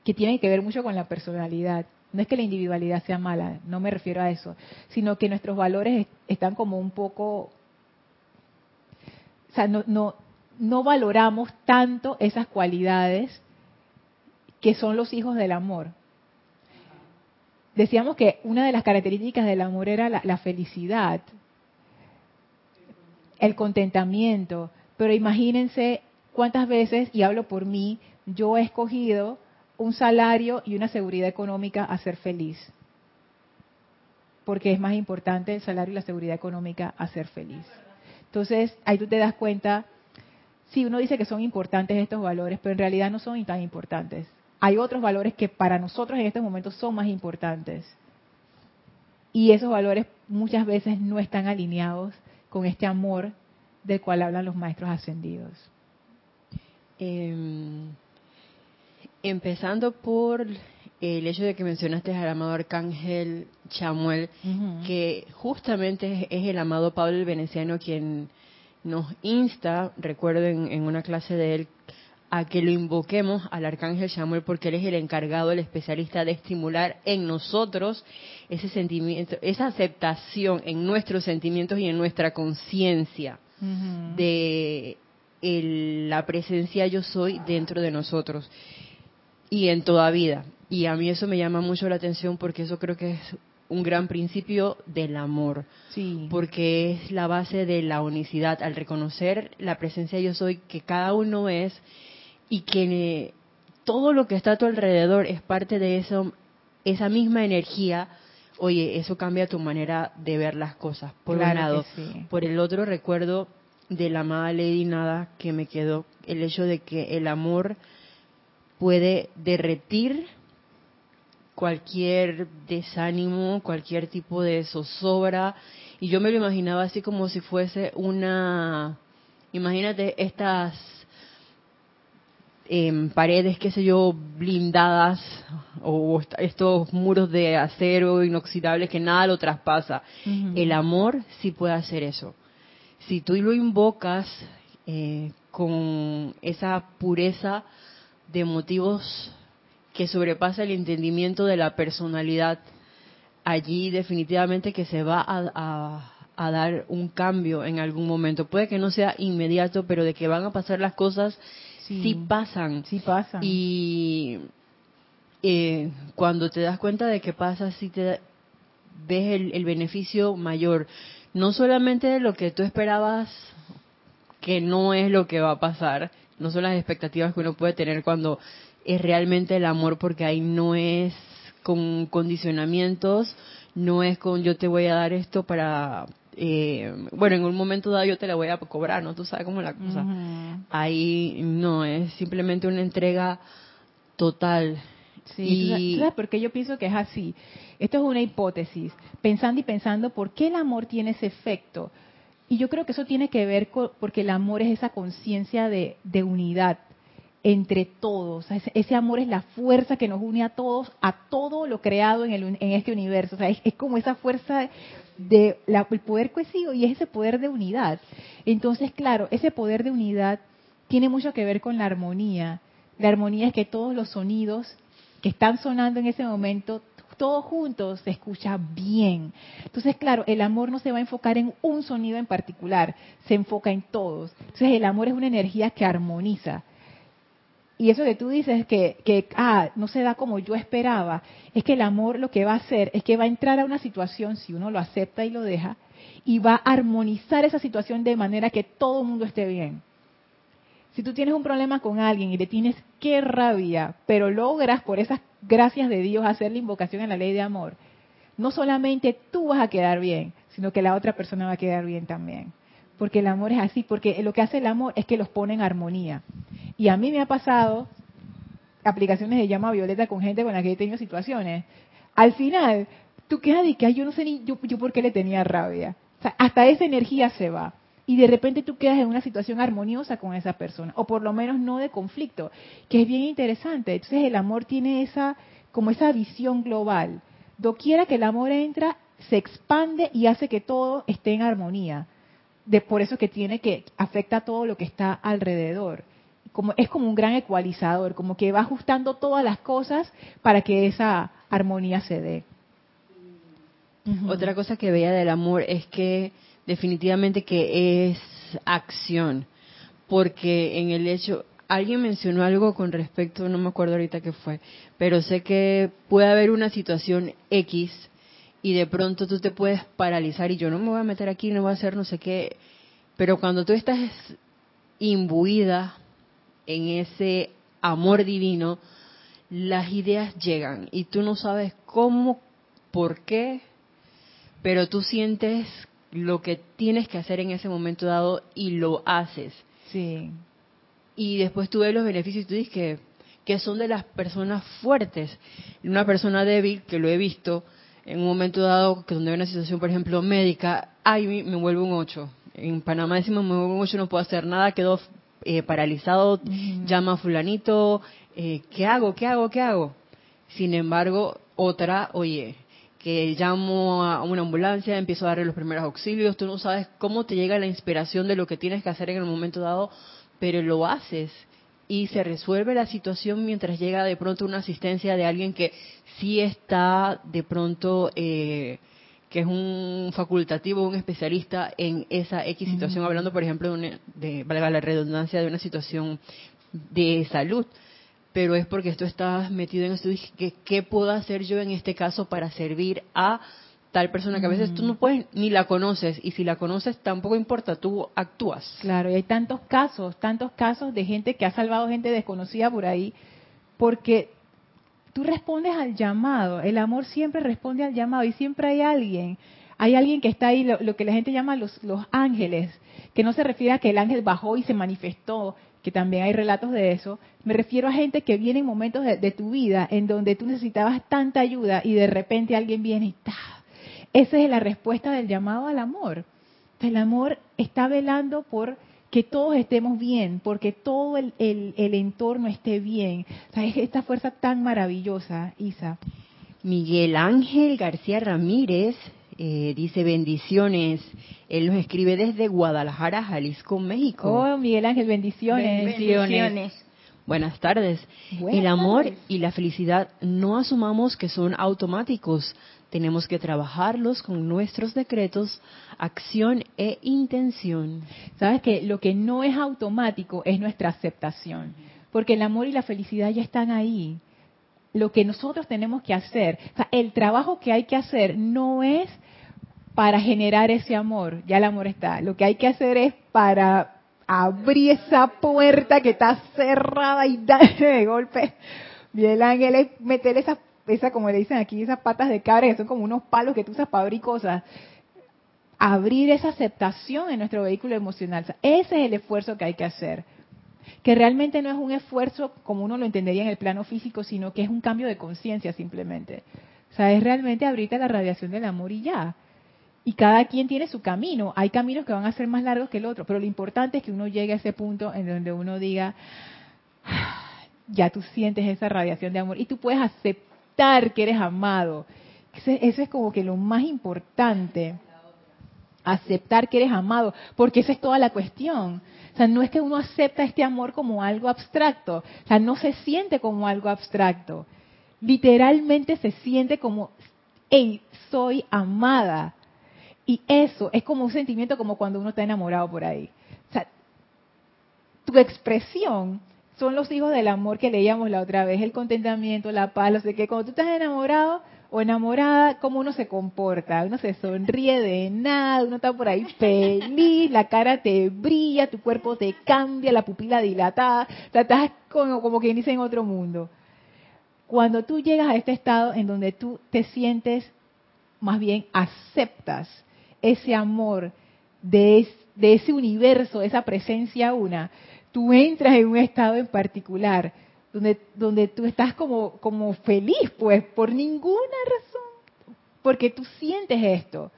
que tiene que ver mucho con la personalidad. No es que la individualidad sea mala, no me refiero a eso, sino que nuestros valores están como un poco, o sea, no, no, no valoramos tanto esas cualidades que son los hijos del amor. Decíamos que una de las características del amor era la, la felicidad, el contentamiento, pero imagínense cuántas veces, y hablo por mí, yo he escogido un salario y una seguridad económica a ser feliz. Porque es más importante el salario y la seguridad económica a ser feliz. Entonces, ahí tú te das cuenta, sí, uno dice que son importantes estos valores, pero en realidad no son tan importantes. Hay otros valores que para nosotros en estos momentos son más importantes. Y esos valores muchas veces no están alineados con este amor del cual hablan los maestros ascendidos. Eh, Empezando por el hecho de que mencionaste al amado arcángel Chamuel, que justamente es, el amado Pablo el Veneciano quien nos insta, recuerdo en, una clase de él, a que lo invoquemos al arcángel Chamuel porque él es el encargado, el especialista de estimular en nosotros ese sentimiento, esa aceptación en nuestros sentimientos y en nuestra conciencia de la presencia yo soy dentro de nosotros y en toda vida. Y a mí eso me llama mucho la atención porque eso creo que es un gran principio del amor. Sí. Porque es la base de la unicidad, al reconocer la presencia yo soy que cada uno es y que todo lo que está a tu alrededor es parte de eso, esa misma energía. Oye, eso cambia tu manera de ver las cosas, por un lado. Por el otro, recuerdo de la amada Lady Nada que me quedó el hecho de que el amor puede derretir cualquier desánimo, cualquier tipo de zozobra. Y yo me lo imaginaba así como si fuese una, imagínate estas em, paredes, qué sé yo, blindadas o estos muros de acero inoxidable que nada lo traspasa. El amor sí puede hacer eso. Si tú lo invocas eh, con esa pureza, de motivos que sobrepasa el entendimiento de la personalidad, allí definitivamente que se va a, dar un cambio en algún momento. Puede que no sea inmediato, pero de que van a pasar las cosas, sí, pasan. Sí pasan. Y eh, cuando te das cuenta de que pasa, sí te ves el, el beneficio mayor. No solamente de lo que tú esperabas, que no es lo que va a pasar, no son las expectativas que uno puede tener cuando es realmente el amor, porque ahí no es con condicionamientos, no es con yo te voy a dar esto para, eh, bueno, en un momento dado yo te la voy a cobrar, ¿no? Tú sabes cómo es la cosa. Ahí no, es simplemente una entrega total. Sí, ¿sabes por qué yo pienso que es así? Esto es una hipótesis, pensando y pensando por qué el amor tiene ese efecto. Y yo creo que eso tiene que ver con, porque el amor es esa conciencia de, unidad entre todos. ese, amor es la fuerza que nos une a todos, a todo lo creado en, el, en este universo. O sea, es, como esa fuerza de la, el poder cohesivo y es ese poder de unidad. Entonces, claro, ese poder de unidad tiene mucho que ver con la armonía. La armonía es que todos los sonidos que están sonando en ese momento todos juntos se escucha bien. Entonces, claro, el amor no se va a enfocar en un sonido en particular, se enfoca en todos. Entonces, el amor es una energía que armoniza. Y eso que tú dices que, ah, no se da como yo esperaba, es que el amor lo que va a hacer es que va a entrar a una situación, si uno lo acepta y lo deja, y va a armonizar esa situación de manera que todo el mundo esté bien. Si tú tienes un problema con alguien y le tienes qué rabia, pero logras por esas gracias de Dios hacer la invocación en la ley de amor, no solamente tú vas a quedar bien, sino que la otra persona va a quedar bien también. Porque el amor es así, porque lo que hace el amor es que los pone en armonía. Y a mí me ha pasado aplicaciones de llama violeta con gente con la que he tenido situaciones. Al final, tú quedas de que yo no sé ni yo, yo por qué le tenía rabia. O sea, hasta esa energía se va. y de repente tú quedas en una situación armoniosa con esa persona, o por lo menos no de conflicto, que es bien interesante. Entonces el amor tiene esa, como esa visión global. Doquiera que el amor entra, se expande y hace que todo esté en armonía. De, por eso que tiene que afecta a todo lo que está alrededor. Como, es como un gran ecualizador, como que va ajustando todas las cosas para que esa armonía se dé. Otra cosa que veía del amor es que definitivamente que es acción, porque en el hecho, alguien mencionó algo con respecto, no me acuerdo ahorita qué fue, pero sé que puede haber una situación X y de pronto tú te puedes paralizar y yo no me voy a meter aquí, no voy a hacer no sé qué, pero cuando tú estás imbuida en ese amor divino, las ideas llegan y tú no sabes cómo, por qué, pero tú sientes lo que tienes que hacer en ese momento dado y lo haces. Sí. Y después tú ves los beneficios y tú dices que, que son de las personas fuertes. Una persona débil, que lo he visto, en un momento dado, que donde hay una situación, por ejemplo, médica, ay, me vuelve un 8. En Panamá decimos, me vuelve un 8, no puedo hacer nada, quedo eh, paralizado, llama a fulanito, eh, ¿qué hago? ¿Qué hago? ¿Qué hago? Sin embargo, otra, oye, que llamo a una ambulancia, empiezo a darle los primeros auxilios, tú no sabes cómo te llega la inspiración de lo que tienes que hacer en el momento dado, pero lo haces y se resuelve la situación mientras llega de pronto una asistencia de alguien que sí está de pronto, eh, que es un facultativo, un especialista en esa X situación, hablando por ejemplo de, de, valga la redundancia, de una situación de salud pero es porque tú estás metido en esto. ¿Qué, ¿Qué puedo hacer yo en este caso para servir a tal persona que a veces tú no puedes ni la conoces y si la conoces tampoco importa, tú actúas. Claro, y hay tantos casos, tantos casos de gente que ha salvado gente desconocida por ahí, porque tú respondes al llamado, el amor siempre responde al llamado y siempre hay alguien, hay alguien que está ahí, lo, lo que la gente llama los, los ángeles, que no se refiere a que el ángel bajó y se manifestó, que también hay relatos de eso, me refiero a gente que viene en momentos de, tu vida en donde tú necesitabas tanta ayuda y de repente alguien viene y ¡ta! Esa es la respuesta del llamado al amor. El amor está velando por que todos estemos bien, porque todo el, el, entorno esté bien. O es esta fuerza tan maravillosa, Isa. Miguel Ángel García Ramírez eh, dice bendiciones. Él nos escribe desde Guadalajara, Jalisco, México. Oh, Miguel Ángel, bendiciones. Bendiciones. Buenas tardes. el amor y la felicidad no asumamos que son automáticos. Tenemos que trabajarlos con nuestros decretos, acción e intención. Sabes que lo que no es automático es nuestra aceptación, porque el amor y la felicidad ya están ahí. Lo que nosotros tenemos que hacer, o sea, el trabajo que hay que hacer no es para generar ese amor, ya el amor está. Lo que hay que hacer es para abrir esa puerta que está cerrada y darle de golpe. Bien, Ángel es meter esa, esa, como le dicen aquí, esas patas de cabra que son como unos palos que tú usas para abrir cosas. Abrir esa aceptación en nuestro vehículo emocional. ese es el esfuerzo que hay que hacer. Que realmente no es un esfuerzo como uno lo entendería en el plano físico, sino que es un cambio de conciencia simplemente. O sea, es realmente abrirte a la radiación del amor y ya y cada quien tiene su camino. Hay caminos que van a ser más largos que el otro, pero lo importante es que uno llegue a ese punto en donde uno diga, ah, ya tú sientes esa radiación de amor y tú puedes aceptar que eres amado. Eso es como que lo más importante. Aceptar que eres amado, porque esa es toda la cuestión. O sea, no es que uno acepta este amor como algo abstracto, o sea, no se siente como algo abstracto. Literalmente se siente como, hey, soy amada y eso es como un sentimiento como cuando uno está enamorado por ahí. O sea, tu expresión son los hijos del amor que leíamos la otra vez, el contentamiento, la paz, no sé qué. Cuando tú estás enamorado o enamorada, cómo uno se comporta, uno se sonríe de nada, uno está por ahí feliz, la cara te brilla, tu cuerpo te cambia, la pupila dilatada, o estás como, como quien dice en otro mundo. Cuando tú llegas a este estado en donde tú te sientes, más bien aceptas ese amor de, ese universo, esa presencia una, tú entras en un estado en particular donde, donde tú estás como, como feliz, pues, por ninguna razón, porque tú sientes esto.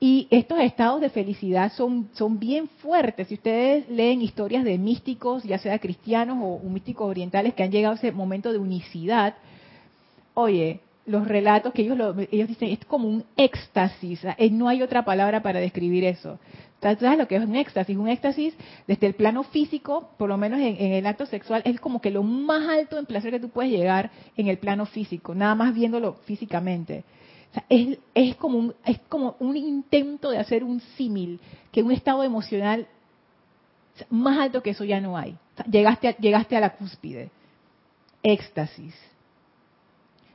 Y estos estados de felicidad son, son bien fuertes. Si ustedes leen historias de místicos, ya sea cristianos o místicos orientales que han llegado a ese momento de unicidad, oye, los relatos que ellos, ellos dicen es como un éxtasis, eh, no hay otra palabra para describir eso. ¿Sabes lo que es un éxtasis? Un éxtasis desde el plano físico, por lo menos en, el acto sexual, es como que lo más alto en placer que tú puedes llegar en el plano físico, nada más viéndolo físicamente. es, es, como un, es como un intento de hacer un símil, que un estado emocional más alto que eso ya no hay. llegaste, llegaste a la cúspide. Éxtasis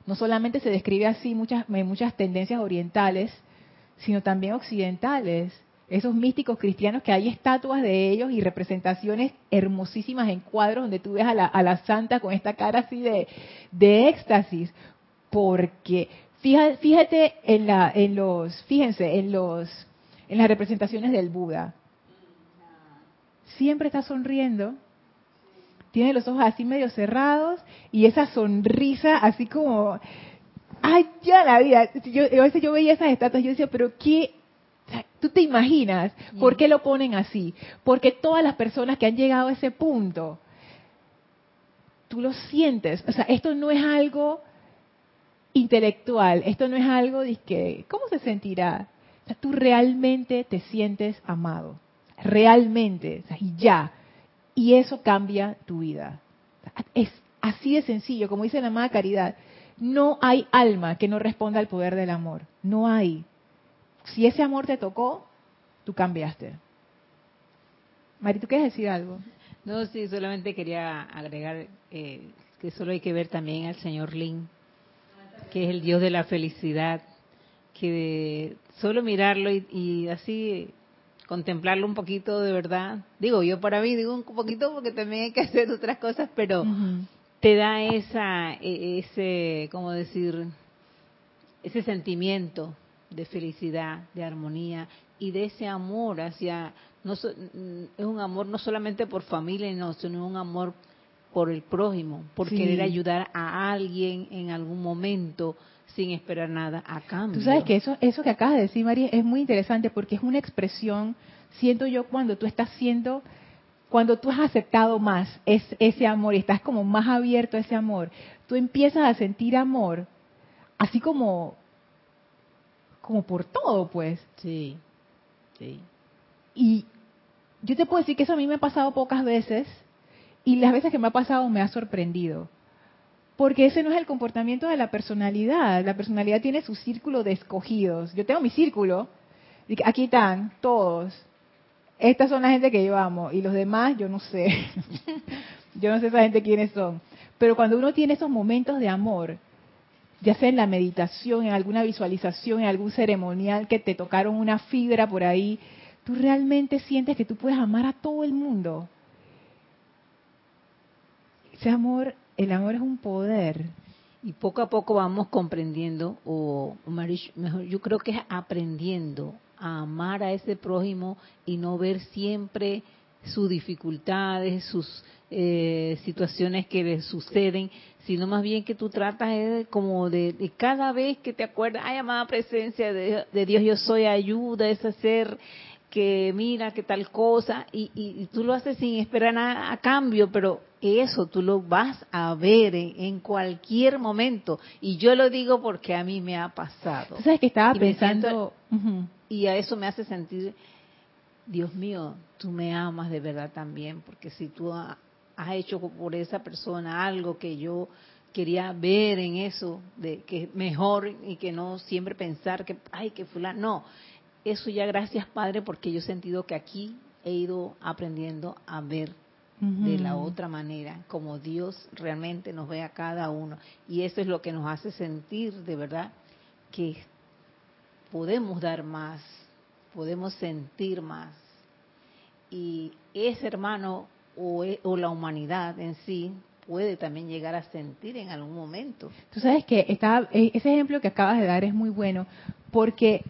no solamente se describe así muchas, en muchas tendencias orientales, sino también occidentales. Esos místicos cristianos que hay estatuas de ellos y representaciones hermosísimas en cuadros donde tú ves a la, santa con esta cara así de, de éxtasis. Porque fíjate, en, la, en los, fíjense, en los, en las representaciones del Buda. Siempre está sonriendo, tiene los ojos así medio cerrados y esa sonrisa así como, ay, ya la vida. Yo, a veces yo veía esas estatuas y yo decía, pero ¿qué? ¿Tú te imaginas por qué lo ponen así? Porque todas las personas que han llegado a ese punto, tú lo sientes. O sea, esto no es algo intelectual, esto no es algo de que, ¿cómo se sentirá? O sea, tú realmente te sientes amado, realmente, o sea, y ya. Y eso cambia tu vida. Es así de sencillo, como dice la amada Caridad. No hay alma que no responda al poder del amor. No hay. Si ese amor te tocó, tú cambiaste. Mari, ¿tú quieres decir algo? No, sí, solamente quería agregar eh, que solo hay que ver también al señor Lin, que es el Dios de la felicidad, que solo mirarlo y así contemplarlo un poquito de verdad. Digo, yo para mí digo un poquito porque también hay que hacer otras cosas, pero te da esa, e, ese, ¿cómo decir? Ese sentimiento de felicidad, de armonía y de ese amor hacia, no es un amor no solamente por familia, no, sino un amor por el prójimo, por querer ayudar a alguien en algún momento, sin esperar nada a cambio. Tú sabes que eso, eso que acabas de decir, María, es muy interesante porque es una expresión, siento yo, cuando tú estás siendo, cuando tú has aceptado más ese amor y estás como más abierto a ese amor, tú empiezas a sentir amor, así como, como por todo, pues. Sí, sí. Y yo te puedo decir que eso a mí me ha pasado pocas veces y las veces que me ha pasado me ha sorprendido porque ese no es el comportamiento de la personalidad. La personalidad tiene su círculo de escogidos. Yo tengo mi círculo, aquí están todos. Estas son la gente que yo amo y los demás yo no sé. yo no sé esa gente quiénes son. Pero cuando uno tiene esos momentos de amor, ya sea en la meditación, en alguna visualización, en algún ceremonial que te tocaron una fibra por ahí, tú realmente sientes que tú puedes amar a todo el mundo. Ese amor el amor es un poder. Y poco a poco vamos comprendiendo, o mejor, yo creo que es aprendiendo a amar a ese prójimo y no ver siempre sus dificultades, sus eh, situaciones que le suceden, sino más bien que tú tratas de, como de, cada vez que te acuerdas, ay, amada presencia de, de Dios, yo soy ayuda, es hacer que mira, que tal cosa, y, tú lo haces sin esperar nada a cambio, pero eso tú lo vas a ver en, cualquier momento. Y yo lo digo porque a mí me ha pasado. ¿Sabes que estaba pensando? Y a eso me hace sentir, Dios mío, tú me amas de verdad también, porque si tú has hecho por esa persona algo que yo quería ver en eso, de que es mejor y que no siempre pensar que, ay, que fulano, no eso ya gracias Padre porque yo he sentido que aquí he ido aprendiendo a ver de la otra manera, como Dios realmente nos ve a cada uno. Y eso es lo que nos hace sentir de verdad que podemos dar más, podemos sentir más. Y ese hermano o, la humanidad en sí puede también llegar a sentir en algún momento. Tú sabes que e, ese ejemplo que acabas de dar es muy bueno porque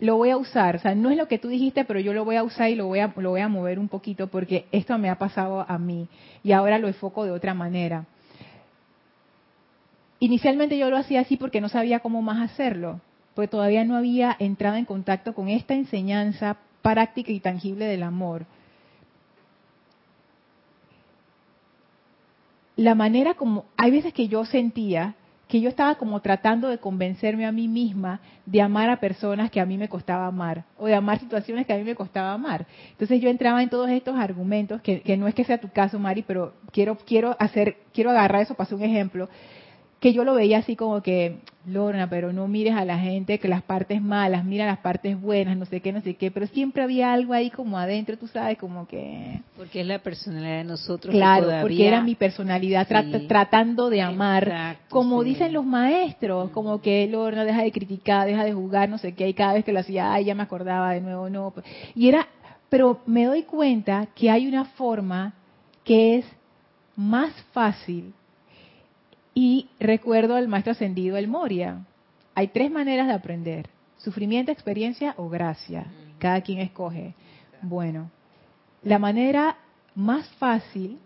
lo voy a usar, o sea, no es lo que tú dijiste, pero yo lo voy a usar y lo voy a, lo voy a mover un poquito porque esto me ha pasado a mí y ahora lo enfoco de otra manera. Inicialmente yo lo hacía así porque no sabía cómo más hacerlo. porque todavía no había entrado en contacto con esta enseñanza práctica y tangible del amor. La manera como, hay veces que yo sentía que yo estaba como tratando de convencerme a mí misma de amar a personas que a mí me costaba amar, o de amar situaciones que a mí me costaba amar. Entonces yo entraba en todos estos argumentos, que, que no es que sea tu caso, Mari, pero quiero, quiero hacer, quiero agarrar eso para hacer un ejemplo, que yo lo veía así como que, Lorna, pero no mires a la gente que las partes malas, mira las partes buenas, no sé qué, no sé qué, pero siempre había algo ahí como adentro, tú sabes, como que... Porque es la personalidad de nosotros. Claro, porque era mi personalidad tratando de amar, como dicen los maestros, como que Lorna deja de criticar, deja de jugar, no sé qué, y cada vez que lo hacía, ay, ya me acordaba de nuevo, no. Y era, pero me doy cuenta que hay una forma que es más fácil y recuerdo al maestro ascendido El Moria. Hay tres maneras de aprender. Sufrimiento, experiencia o gracia. Cada quien escoge. Bueno, la manera más fácil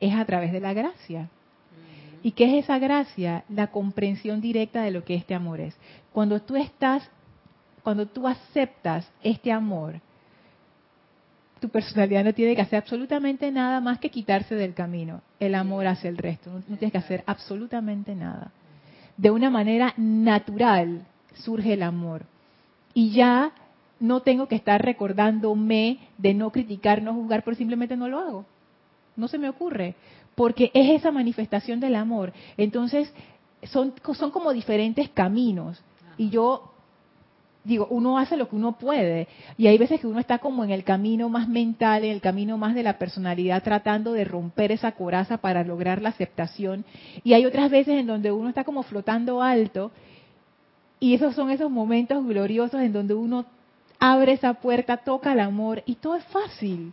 es a través de la gracia. ¿Y qué es esa gracia? La comprensión directa de lo que este amor es. Cuando tú estás, cuando tú aceptas este amor, tu personalidad no tiene que hacer absolutamente nada más que quitarse del camino. El amor hace el resto. No, tienes que hacer absolutamente nada. De una manera natural surge el amor. Y ya no tengo que estar recordándome de no criticar, no juzgar, pero simplemente no lo hago. No se me ocurre. Porque es esa manifestación del amor. Entonces, son, son como diferentes caminos. Y yo digo, uno hace lo que uno puede. Y hay veces que uno está como en el camino más mental, en el camino más de la personalidad, tratando de romper esa coraza para lograr la aceptación. Y hay otras veces en donde uno está como flotando alto. Y esos son esos momentos gloriosos en donde uno abre esa puerta, toca el amor y todo es fácil.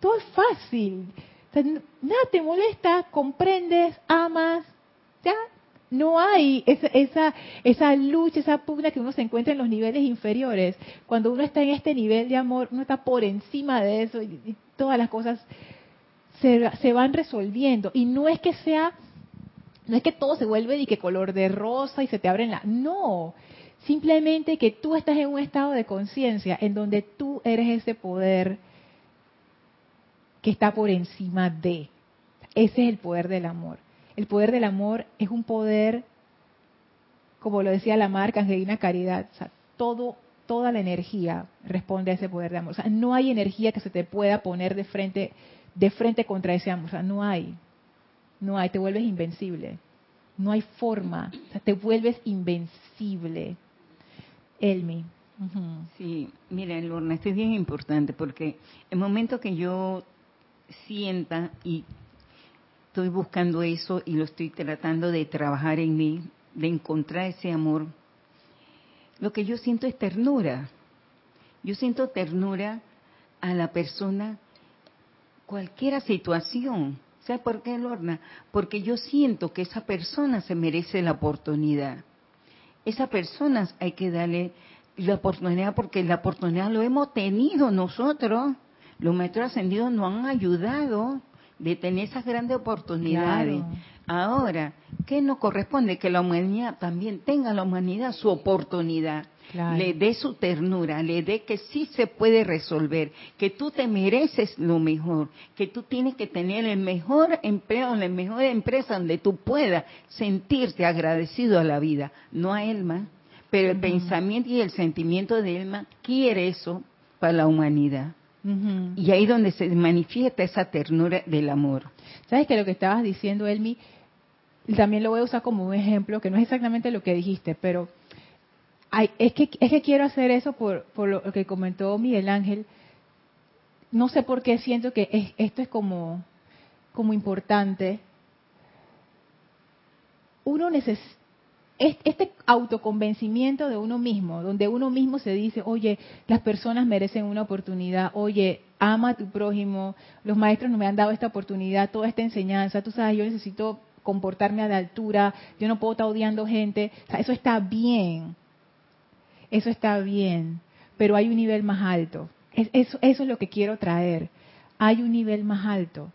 Todo es fácil. nada te molesta, comprendes, amas, ya no hay esa, esa, esa lucha, esa pugna que uno se encuentra en los niveles inferiores. Cuando uno está en este nivel de amor, uno está por encima de eso y, todas las cosas se, se, van resolviendo. Y no es que sea, no es que todo se vuelve de que color de rosa y se te abren la... No, simplemente que tú estás en un estado de conciencia en donde tú eres ese poder que está por encima de. Ese es el poder del amor. El poder del amor es un poder, como lo decía la marca Angelina Caridad, o sea, todo, toda la energía responde a ese poder de amor. O sea, no hay energía que se te pueda poner de frente, de frente contra ese amor. O sea, no hay. No hay, te vuelves invencible. No hay forma. O sea, te vuelves invencible. Elmi. Sí, mira, Lorna, esto es bien importante porque el momento que yo sienta y estoy buscando eso y lo estoy tratando de trabajar en mí, de encontrar ese amor, lo que yo siento es ternura. Yo siento ternura a la persona, cualquier situación. ¿Sabe por qué, Lorna? Porque yo siento que esa persona se merece la oportunidad. Esa persona hay que darle la oportunidad porque la oportunidad lo hemos tenido nosotros. Los maestros ascendidos nos han ayudado de tener esas grandes oportunidades. Ahora, ¿qué nos corresponde? Que la humanidad también tenga la humanidad su oportunidad. Le dé su ternura, le dé que sí se puede resolver, que tú te mereces lo mejor, que tú tienes que tener el mejor empleo, la mejor empresa donde tú puedas sentirte agradecido a la vida, no a Elma, pero el pensamiento y el sentimiento de Elma quiere eso para la humanidad. Y ahí donde se manifiesta esa ternura del amor. ¿Sabes que lo que estabas diciendo, Elmi, también lo voy a usar como un ejemplo, que no es exactamente lo que dijiste, pero es, que, es que quiero hacer eso por, por lo que comentó Miguel Ángel. No sé por qué siento que esto es como, como importante. Uno necesita este autoconvencimiento de uno mismo, donde uno mismo se dice, oye, las personas merecen una oportunidad, oye, ama a tu prójimo, los maestros no me han dado esta oportunidad, toda esta enseñanza, tú sabes, yo necesito comportarme a la altura, yo no puedo estar odiando gente, eso está bien, eso está bien, pero hay un nivel más alto, eso, eso es lo que quiero traer, hay un nivel más alto.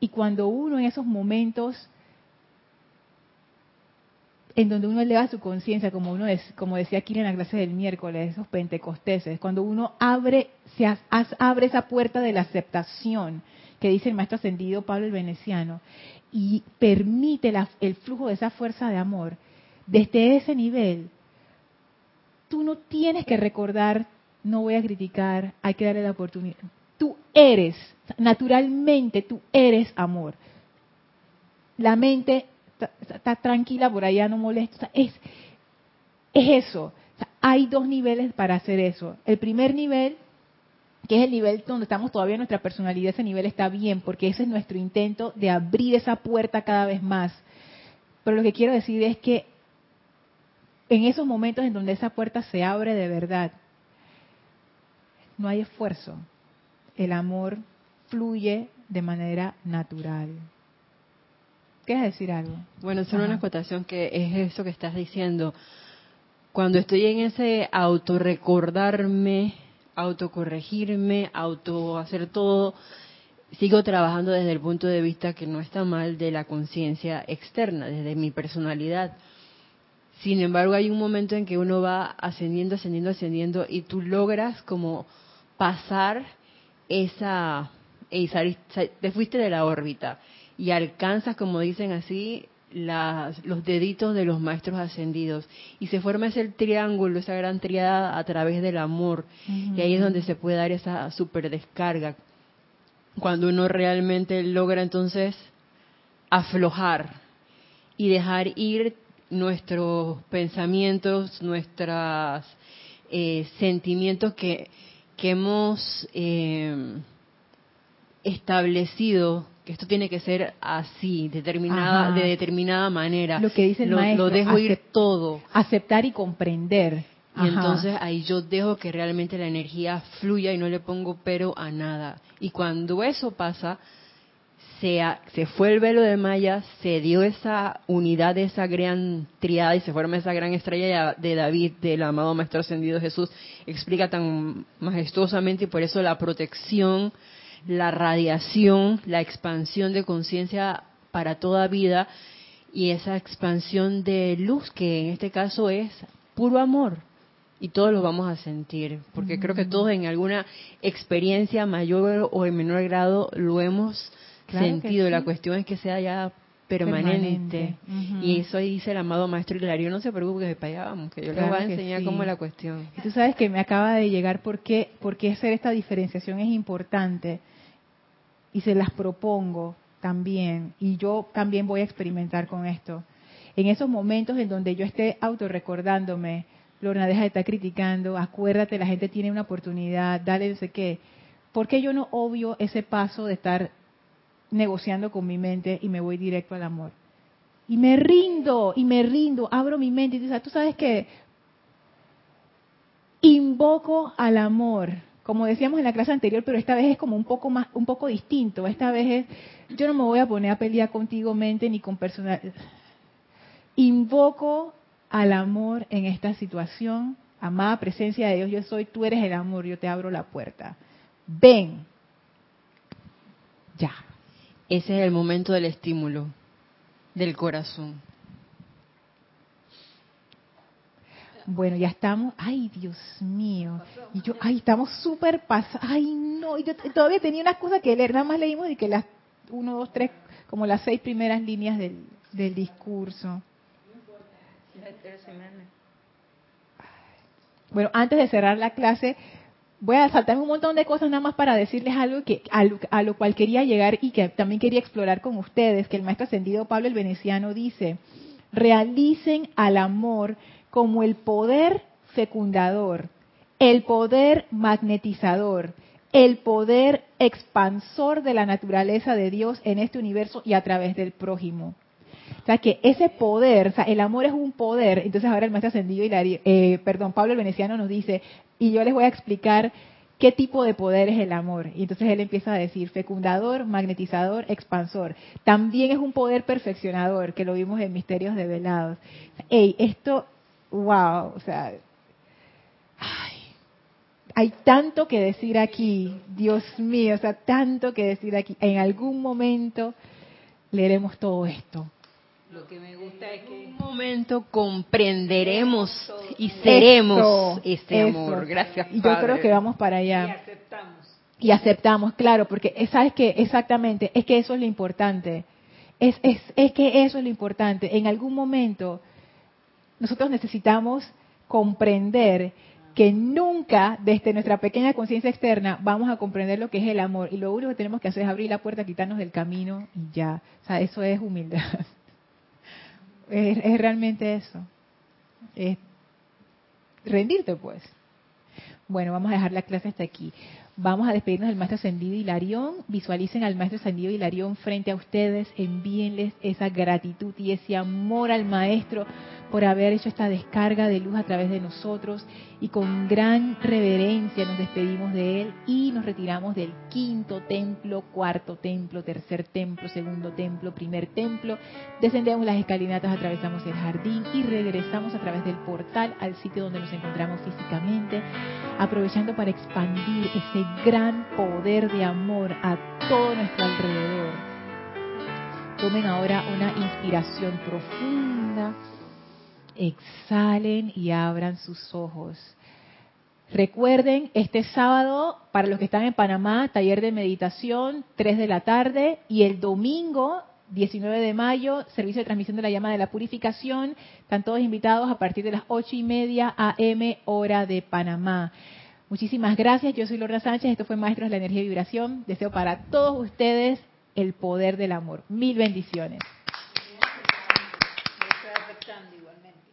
Y cuando uno en esos momentos en donde uno eleva su conciencia, como uno es, como decía aquí en la clase del miércoles, esos pentecosteses, cuando uno abre, se abre esa puerta de la aceptación que dice el maestro ascendido Pablo el Veneciano y permite el flujo de esa fuerza de amor, desde ese nivel, tú no tienes que recordar, no voy a criticar, hay que darle la oportunidad. Tú eres, naturalmente tú eres amor. La mente está, tranquila por allá, no molesta. es, es eso. hay dos niveles para hacer eso. El primer nivel, que es el nivel donde estamos todavía nuestra personalidad, ese nivel está bien, porque ese es nuestro intento de abrir esa puerta cada vez más. Pero lo que quiero decir es que en esos momentos en donde esa puerta se abre de verdad, no hay esfuerzo. El amor fluye de manera natural. ¿Quieres decir algo? Bueno, solo una acotación que es eso que estás diciendo. Cuando estoy en ese autorrecordarme, autocorregirme, auto hacer todo, sigo trabajando desde el punto de vista que no está mal de la conciencia externa, desde mi personalidad. Sin embargo, hay un momento en que uno va ascendiendo, ascendiendo, ascendiendo y tú logras como pasar esa, esa te fuiste de la órbita y alcanzas, como dicen así, las, los deditos de los maestros ascendidos. Y se forma ese triángulo, esa gran triada a través del amor. Y ahí es donde se puede dar esa super descarga cuando uno realmente logra entonces aflojar y dejar ir nuestros pensamientos, nuestros eh, sentimientos que, que hemos eh, establecido que esto tiene que ser así, determinada, de determinada manera. Lo que dice el lo, maestro. Lo dejo ir todo. Aceptar y comprender. Y entonces ahí yo dejo que realmente la energía fluya y no le pongo pero a nada. Y cuando eso pasa, se, se fue el velo de Maya, se dio esa unidad de esa gran triada y se forma esa gran estrella de David, del amado Maestro Ascendido Jesús, explica tan majestuosamente y por eso la protección la radiación, la expansión de conciencia para toda vida y esa expansión de luz que en este caso es puro amor. Y todos lo vamos a sentir, porque creo que todos en alguna experiencia mayor o en menor grado lo hemos sentido. La cuestión es que sea ya permanente. Y eso dice el amado maestro Hilario, no se preocupe que para allá vamos, que yo le voy a enseñar cómo es la cuestión. Y tú sabes que me acaba de llegar por qué, por qué hacer esta diferenciación es importante y se las propongo también, y yo también voy a experimentar con esto. En esos momentos en donde yo esté autorrecordándome, Lorna, deja de estar criticando, acuérdate, la gente tiene una oportunidad, dale no sé qué. ¿Por qué yo no obvio ese paso de estar negociando con mi mente y me voy directo al amor? Y me rindo, y me rindo, abro mi mente y dices, tú sabes que invoco al amor como decíamos en la clase anterior, pero esta vez es como un poco más, un poco distinto. Esta vez es, yo no me voy a poner a pelear contigo mente ni con personal. Invoco al amor en esta situación. Amada presencia de Dios, yo soy, tú eres el amor, yo te abro la puerta. Ven. Ya. Ese es el momento del estímulo del corazón. Bueno, ya estamos, ay Dios mío, y yo, ay, estamos súper pasados, ay no, y yo todavía tenía unas cosas que leer, nada más leímos y que las, uno, dos, tres, como las seis primeras líneas del, del discurso. Bueno, antes de cerrar la clase, voy a saltarme un montón de cosas nada más para decirles algo que a lo, a lo, cual quería llegar y que también quería explorar con ustedes, que el maestro ascendido Pablo el Veneciano dice, realicen al amor como el poder fecundador, el poder magnetizador, el poder expansor de la naturaleza de Dios en este universo y a través del prójimo. O sea que ese poder, o sea, el amor es un poder. Entonces ahora el maestro ascendido y eh, perdón, Pablo el Veneciano nos dice, y yo les voy a explicar qué tipo de poder es el amor. Y entonces él empieza a decir fecundador, magnetizador, expansor. También es un poder perfeccionador, que lo vimos en Misterios de Velados. Ey, esto wow, o sea, hay tanto que decir aquí, Dios mío, o sea, tanto que decir aquí. En algún momento leeremos todo esto. Lo que me gusta es que en un momento comprenderemos y seremos Eso, este eso. amor. Gracias, Y yo creo que vamos para y allá. aceptamos. Y aceptamos, claro, porque eh, sabes que exactamente, es que eso es lo importante. Es, es, es que eso es lo importante. En algún momento nosotros necesitamos comprender que nunca desde nuestra pequeña conciencia externa vamos a comprender lo que es el amor. Y lo único que tenemos que hacer es abrir la puerta, quitarnos del camino y ya. O sea, eso es humildad. Es, realmente eso. Es rendirte pues. Bueno, vamos a dejar la clase hasta aquí. Vamos a despedirnos del maestro ascendido Hilarión. Visualicen al maestro ascendido Hilarión frente a ustedes. Envíenles esa gratitud y ese amor al maestro por haber hecho esta descarga de luz a través de nosotros. Y con gran reverencia nos despedimos de él y nos retiramos del quinto templo, cuarto templo, tercer templo, segundo templo, primer templo. Descendemos las escalinatas, atravesamos el jardín y regresamos a través del portal al sitio donde nos encontramos físicamente, aprovechando para expandir ese gran poder de amor a todo nuestro alrededor. Tomen ahora una inspiración profunda, exhalen y abran sus ojos. Recuerden, este sábado, para los que están en Panamá, taller de meditación, 3 de la tarde, y el domingo, 19 de mayo, servicio de transmisión de la llama de la purificación. Están todos invitados a partir de las 8 y media AM, hora de Panamá. Muchísimas gracias. Yo soy Lorna Sánchez. Esto fue Maestros de la Energía y Vibración. Deseo para todos ustedes el poder del amor. Mil bendiciones.